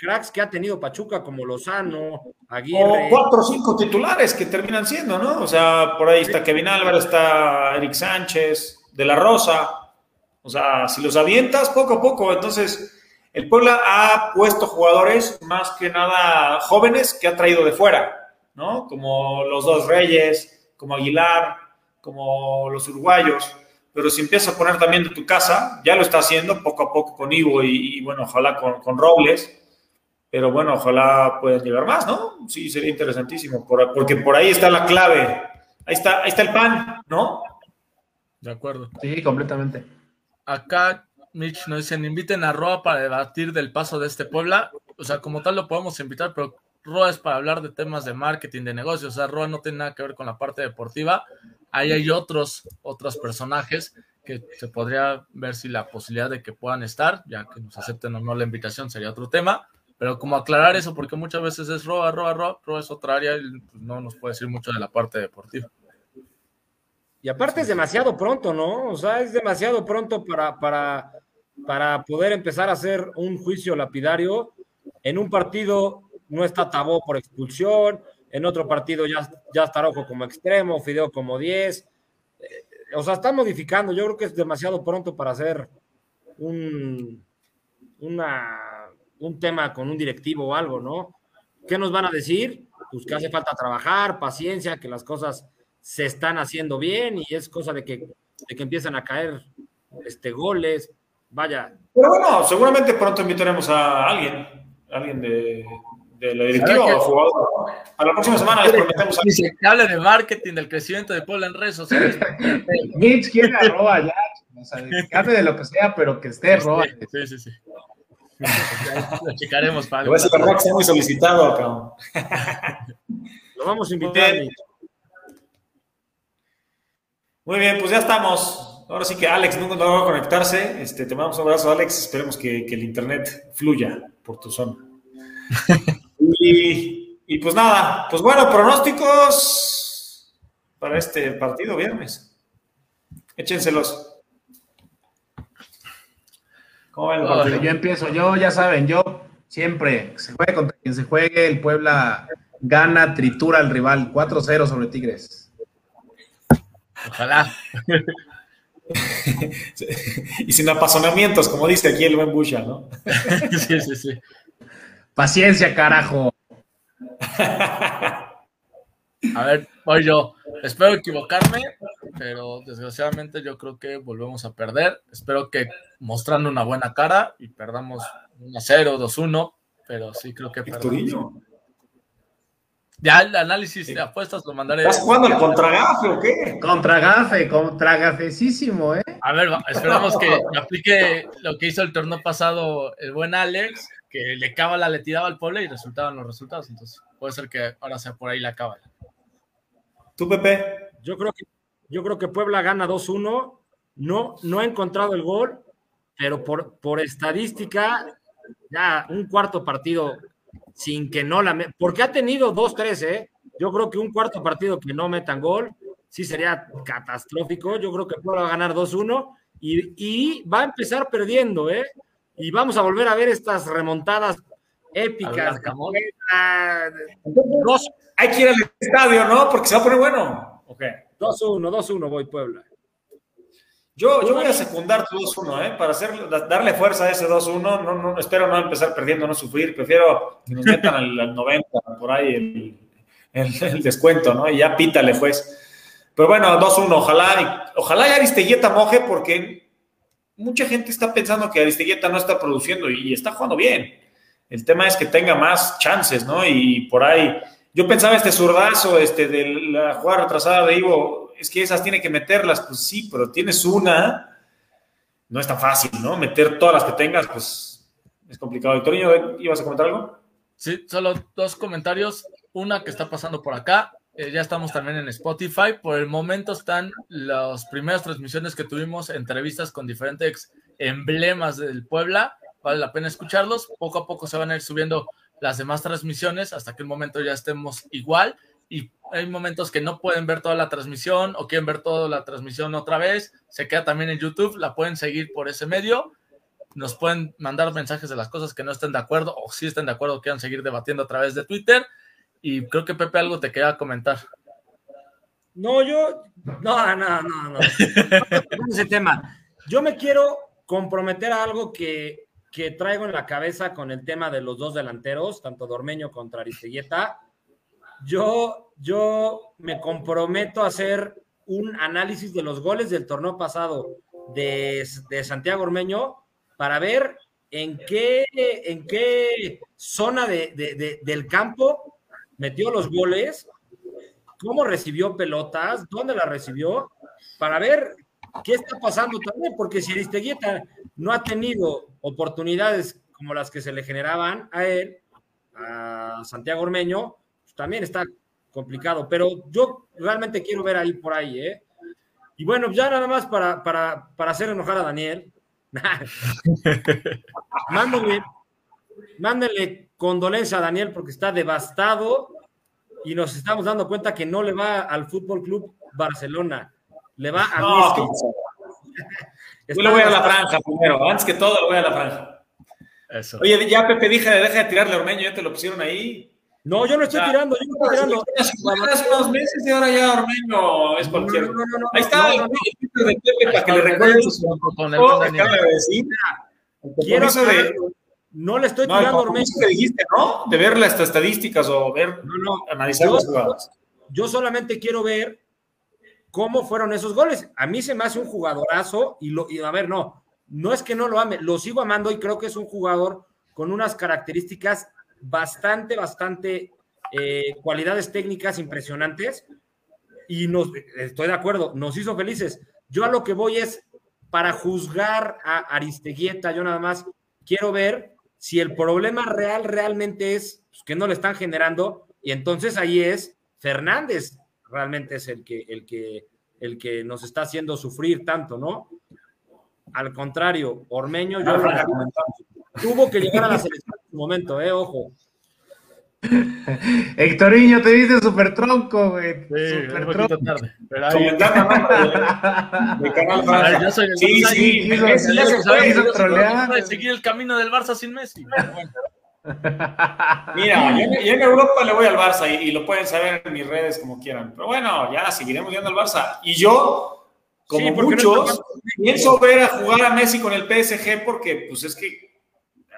[SPEAKER 4] cracks que ha tenido Pachuca, como Lozano,
[SPEAKER 2] O
[SPEAKER 4] Aguirre.
[SPEAKER 2] cuatro o cinco titulares que terminan siendo, ¿no? O sea, por ahí está Kevin Álvarez, está Eric Sánchez, De La Rosa. O sea, si los avientas poco a poco, entonces el Puebla ha puesto jugadores más que nada jóvenes que ha traído de fuera, ¿no? Como los dos Reyes, como Aguilar, como los uruguayos. Pero si empiezas a poner también de tu casa, ya lo está haciendo poco a poco con Ivo y, y, bueno, ojalá con, con Robles pero bueno, ojalá puedan llegar más, ¿no? Sí, sería interesantísimo, por- porque por ahí está la clave, ahí está, ahí está el pan, ¿no?
[SPEAKER 3] De acuerdo.
[SPEAKER 5] Sí, completamente.
[SPEAKER 3] Acá, Mitch, nos dicen, inviten a Roa para debatir del paso de este Puebla. O sea, como tal lo podemos invitar, pero Roa es para hablar de temas de marketing, de negocios. O sea, Roa no tiene nada que ver con la parte deportiva. Ahí hay otros, otros personajes que se podría ver si la posibilidad de que puedan estar, ya que nos acepten o no la invitación sería otro tema. Pero como aclarar eso, porque muchas veces es Roa, Roa, Roa, Roa es otra área y pues, no nos puede decir mucho de la parte deportiva.
[SPEAKER 4] Y aparte es demasiado pronto, ¿no? O sea, es demasiado pronto para, para, para poder empezar a hacer un juicio lapidario. En un partido no está Tabó por expulsión, en otro partido ya, ya está Rojo como extremo, Fideo como 10. Eh, o sea, está modificando. Yo creo que es demasiado pronto para hacer un, una, un tema con un directivo o algo, ¿no? ¿Qué nos van a decir? Pues que hace falta trabajar, paciencia, que las cosas se están haciendo bien y es cosa de que, de que empiezan a caer este, goles. Vaya,
[SPEAKER 2] Pero bueno, seguramente pronto invitaremos a alguien, alguien de, de la directiva
[SPEAKER 3] ¿Sabe
[SPEAKER 2] o jugador. A la próxima semana les prometemos a
[SPEAKER 3] Dice que hable de marketing, del crecimiento de Puebla en redes sociales.
[SPEAKER 5] Mitch quiere a Roa ya. O sea, que hable de lo que sea, pero que esté Roa.
[SPEAKER 3] Sí, sí, sí. Lo checaremos para
[SPEAKER 2] Le voy a decir que Rock está muy solicitado, cabrón.
[SPEAKER 4] lo vamos a invitar.
[SPEAKER 2] Bien. Muy bien, pues ya estamos. Ahora sí que Alex nunca no va a conectarse. Este, te mandamos un abrazo, Alex. Esperemos que, que el internet fluya por tu zona. y, y pues nada, pues bueno, pronósticos para este partido viernes. Échenselos. ¿Cómo ven el
[SPEAKER 3] Ay,
[SPEAKER 2] partido?
[SPEAKER 5] Yo empiezo, yo ya saben, yo siempre, se juegue contra quien se juegue, el Puebla gana, tritura al rival, 4-0 sobre Tigres.
[SPEAKER 3] Ojalá.
[SPEAKER 2] y sin apasionamientos, como dice aquí el buen Busha, ¿no?
[SPEAKER 3] Sí, sí, sí.
[SPEAKER 5] Paciencia, carajo.
[SPEAKER 3] A ver, voy yo. Espero equivocarme, pero desgraciadamente yo creo que volvemos a perder. Espero que mostrando una buena cara y perdamos 1-0, 2-1, pero sí creo que perdamos. Ya el análisis de apuestas lo mandaré.
[SPEAKER 2] ¿Estás jugando al contragafe o qué?
[SPEAKER 5] Contra Gafe, contra Gafecísimo, ¿eh?
[SPEAKER 3] A ver, esperamos que aplique lo que hizo el torneo pasado el buen Alex, que le cábala, le tiraba al pueblo y resultaban los resultados. Entonces, puede ser que ahora sea por ahí la cábala.
[SPEAKER 2] ¿Tú, Pepe?
[SPEAKER 4] Yo creo que, yo creo que Puebla gana 2-1. No, no ha encontrado el gol. pero por, por estadística, ya un cuarto partido sin que no la... me- Porque ha tenido dos, tres, ¿eh? Yo creo que un cuarto partido que no metan gol, sí sería catastrófico. Yo creo que Puebla va a ganar 2-1 y, y va a empezar perdiendo, ¿eh? Y vamos a volver a ver estas remontadas épicas. Ah, Dos-
[SPEAKER 2] Hay que ir al estadio, ¿no? Porque se va a poner bueno. Ok.
[SPEAKER 4] 2-1, 2-1 voy Puebla.
[SPEAKER 2] Yo, yo voy a secundar tu 2-1, ¿eh? Para hacer, darle fuerza a ese 2-1. No, no, espero no empezar perdiendo, no sufrir. Prefiero que nos metan al, al 90, por ahí, el, el- el descuento, ¿no? Y ya pítale, pues. Pero bueno, 2-1. Ojalá, ojalá y Aristeguieta moje, porque mucha gente está pensando que Aristeguieta no está produciendo y, y está jugando bien. El tema es que tenga más chances, ¿no? Y por ahí. Yo pensaba este zurdazo este, de la jugada retrasada de Ivo, es que esas tiene que meterlas, pues sí, pero tienes una, no es tan fácil, ¿no? Meter todas las que tengas, pues es complicado. Victorino, ¿ibas a comentar algo?
[SPEAKER 3] Sí, solo dos comentarios. Una que está pasando por acá. eh, ya estamos también en Spotify. Por el momento están las primeras transmisiones que tuvimos, entrevistas con diferentes emblemas del Puebla. Vale la pena escucharlos. Poco a poco se van a ir subiendo las demás transmisiones hasta que un momento ya estemos igual. Y hay momentos que no pueden ver toda la transmisión o quieren ver toda la transmisión otra vez. Se queda también en YouTube. La pueden seguir por ese medio nos pueden mandar mensajes de las cosas que no estén de acuerdo o si estén de acuerdo quieran seguir debatiendo a través de Twitter. Y creo que Pepe algo te quería comentar.
[SPEAKER 4] No, yo. No, no, no, no. No ese tema. Yo me quiero comprometer a algo que, que traigo en la cabeza con el tema de los dos delanteros, tanto Dormeño contra Aristeguieta. Yo, yo me comprometo a hacer un análisis de los goles del torneo pasado de, de Santiago Ormeño para ver en qué, en qué zona de- de- de- del campo metió los goles cómo recibió pelotas, dónde las recibió, para ver qué está pasando también, porque si Aristeguieta no ha tenido oportunidades como las que se le generaban a él, a Santiago Ormeño, pues también está complicado, pero yo realmente quiero ver ahí por ahí, ¿eh? Y bueno, ya nada más para, para, para hacer enojar a Daniel, mándenle, mándenle condolencia a Daniel porque está devastado y nos estamos dando cuenta que no le va al Fútbol Club Barcelona, le va a
[SPEAKER 2] No, yo le voy a la franja primero, antes que todo le voy a la franja.
[SPEAKER 3] Eso.
[SPEAKER 2] Oye, ya Pepe, dije, deja de tirarle a Ormeño, ya te lo pusieron ahí.
[SPEAKER 4] No, yo no estoy
[SPEAKER 2] Ya.
[SPEAKER 4] tirando, yo no estoy tirando.
[SPEAKER 2] Hace unos meses y ahora ya Ormeño es cualquier.
[SPEAKER 4] No, no, no, no,
[SPEAKER 2] Ahí está el. Twitter de Pepe para que le recuerden su
[SPEAKER 3] Con el
[SPEAKER 2] de decir.
[SPEAKER 4] Quiero. No le estoy tirando a Ormeño.
[SPEAKER 2] compromiso que dijiste, ¿no? De ver las estadísticas o ver,
[SPEAKER 4] No, no.
[SPEAKER 2] analizar las jugadas.
[SPEAKER 4] Yo solamente quiero ver cómo fueron esos goles. A mí se me hace un jugadorazo y, lo, y a ver, no, no es que no lo ame, lo sigo amando y creo que es un jugador con unas características bastante, bastante eh, cualidades técnicas impresionantes y nos, estoy de acuerdo, nos hizo felices. Yo a lo que voy es para juzgar a Aristeguieta, yo nada más quiero ver si el problema real realmente es pues, que no le están generando y entonces ahí es Fernández realmente es el que, el que, el que nos está haciendo sufrir tanto, ¿no? Al contrario, Ormeño yo tuvo que llegar a la selección en su momento, eh, ojo.
[SPEAKER 5] Hectorinho, te viste súper tronco, güey.
[SPEAKER 3] Sí, poquito
[SPEAKER 5] tronco.
[SPEAKER 3] tarde. Pero ahí-.
[SPEAKER 2] De, Canal Franja.
[SPEAKER 3] yo soy el
[SPEAKER 2] Sí,
[SPEAKER 3] Barça
[SPEAKER 2] sí, Messi ya se fue.
[SPEAKER 3] seguir el camino del Barça sin Messi. Pero bueno.
[SPEAKER 2] Mira, yo, en- yo en Europa le voy al Barça y, y lo pueden saber en mis redes como quieran. Pero bueno, ya seguiremos viendo al Barça. Y yo, como
[SPEAKER 4] Sí, no
[SPEAKER 2] muchos,
[SPEAKER 4] está-
[SPEAKER 2] pienso ver a jugar a Messi con el PSG porque, pues es que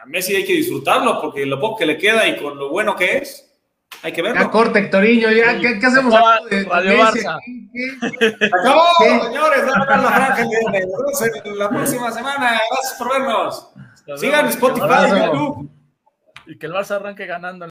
[SPEAKER 2] a Messi hay que disfrutarlo porque lo poco que le queda y con lo bueno que es, hay que
[SPEAKER 5] Ya
[SPEAKER 2] verlo.
[SPEAKER 5] corta, Hectorinho, ya, ¿qué, qué hacemos? De
[SPEAKER 3] Radio
[SPEAKER 5] Messi
[SPEAKER 3] Barça.
[SPEAKER 5] aquí? ¿Qué?
[SPEAKER 2] Acabó,
[SPEAKER 5] ¿Qué?
[SPEAKER 2] señores. Vamos a la franja la próxima semana. Gracias por vernos.
[SPEAKER 3] Nos
[SPEAKER 2] Sigan. Spotify. YouTube.
[SPEAKER 3] Y que el Barça arranque ganando.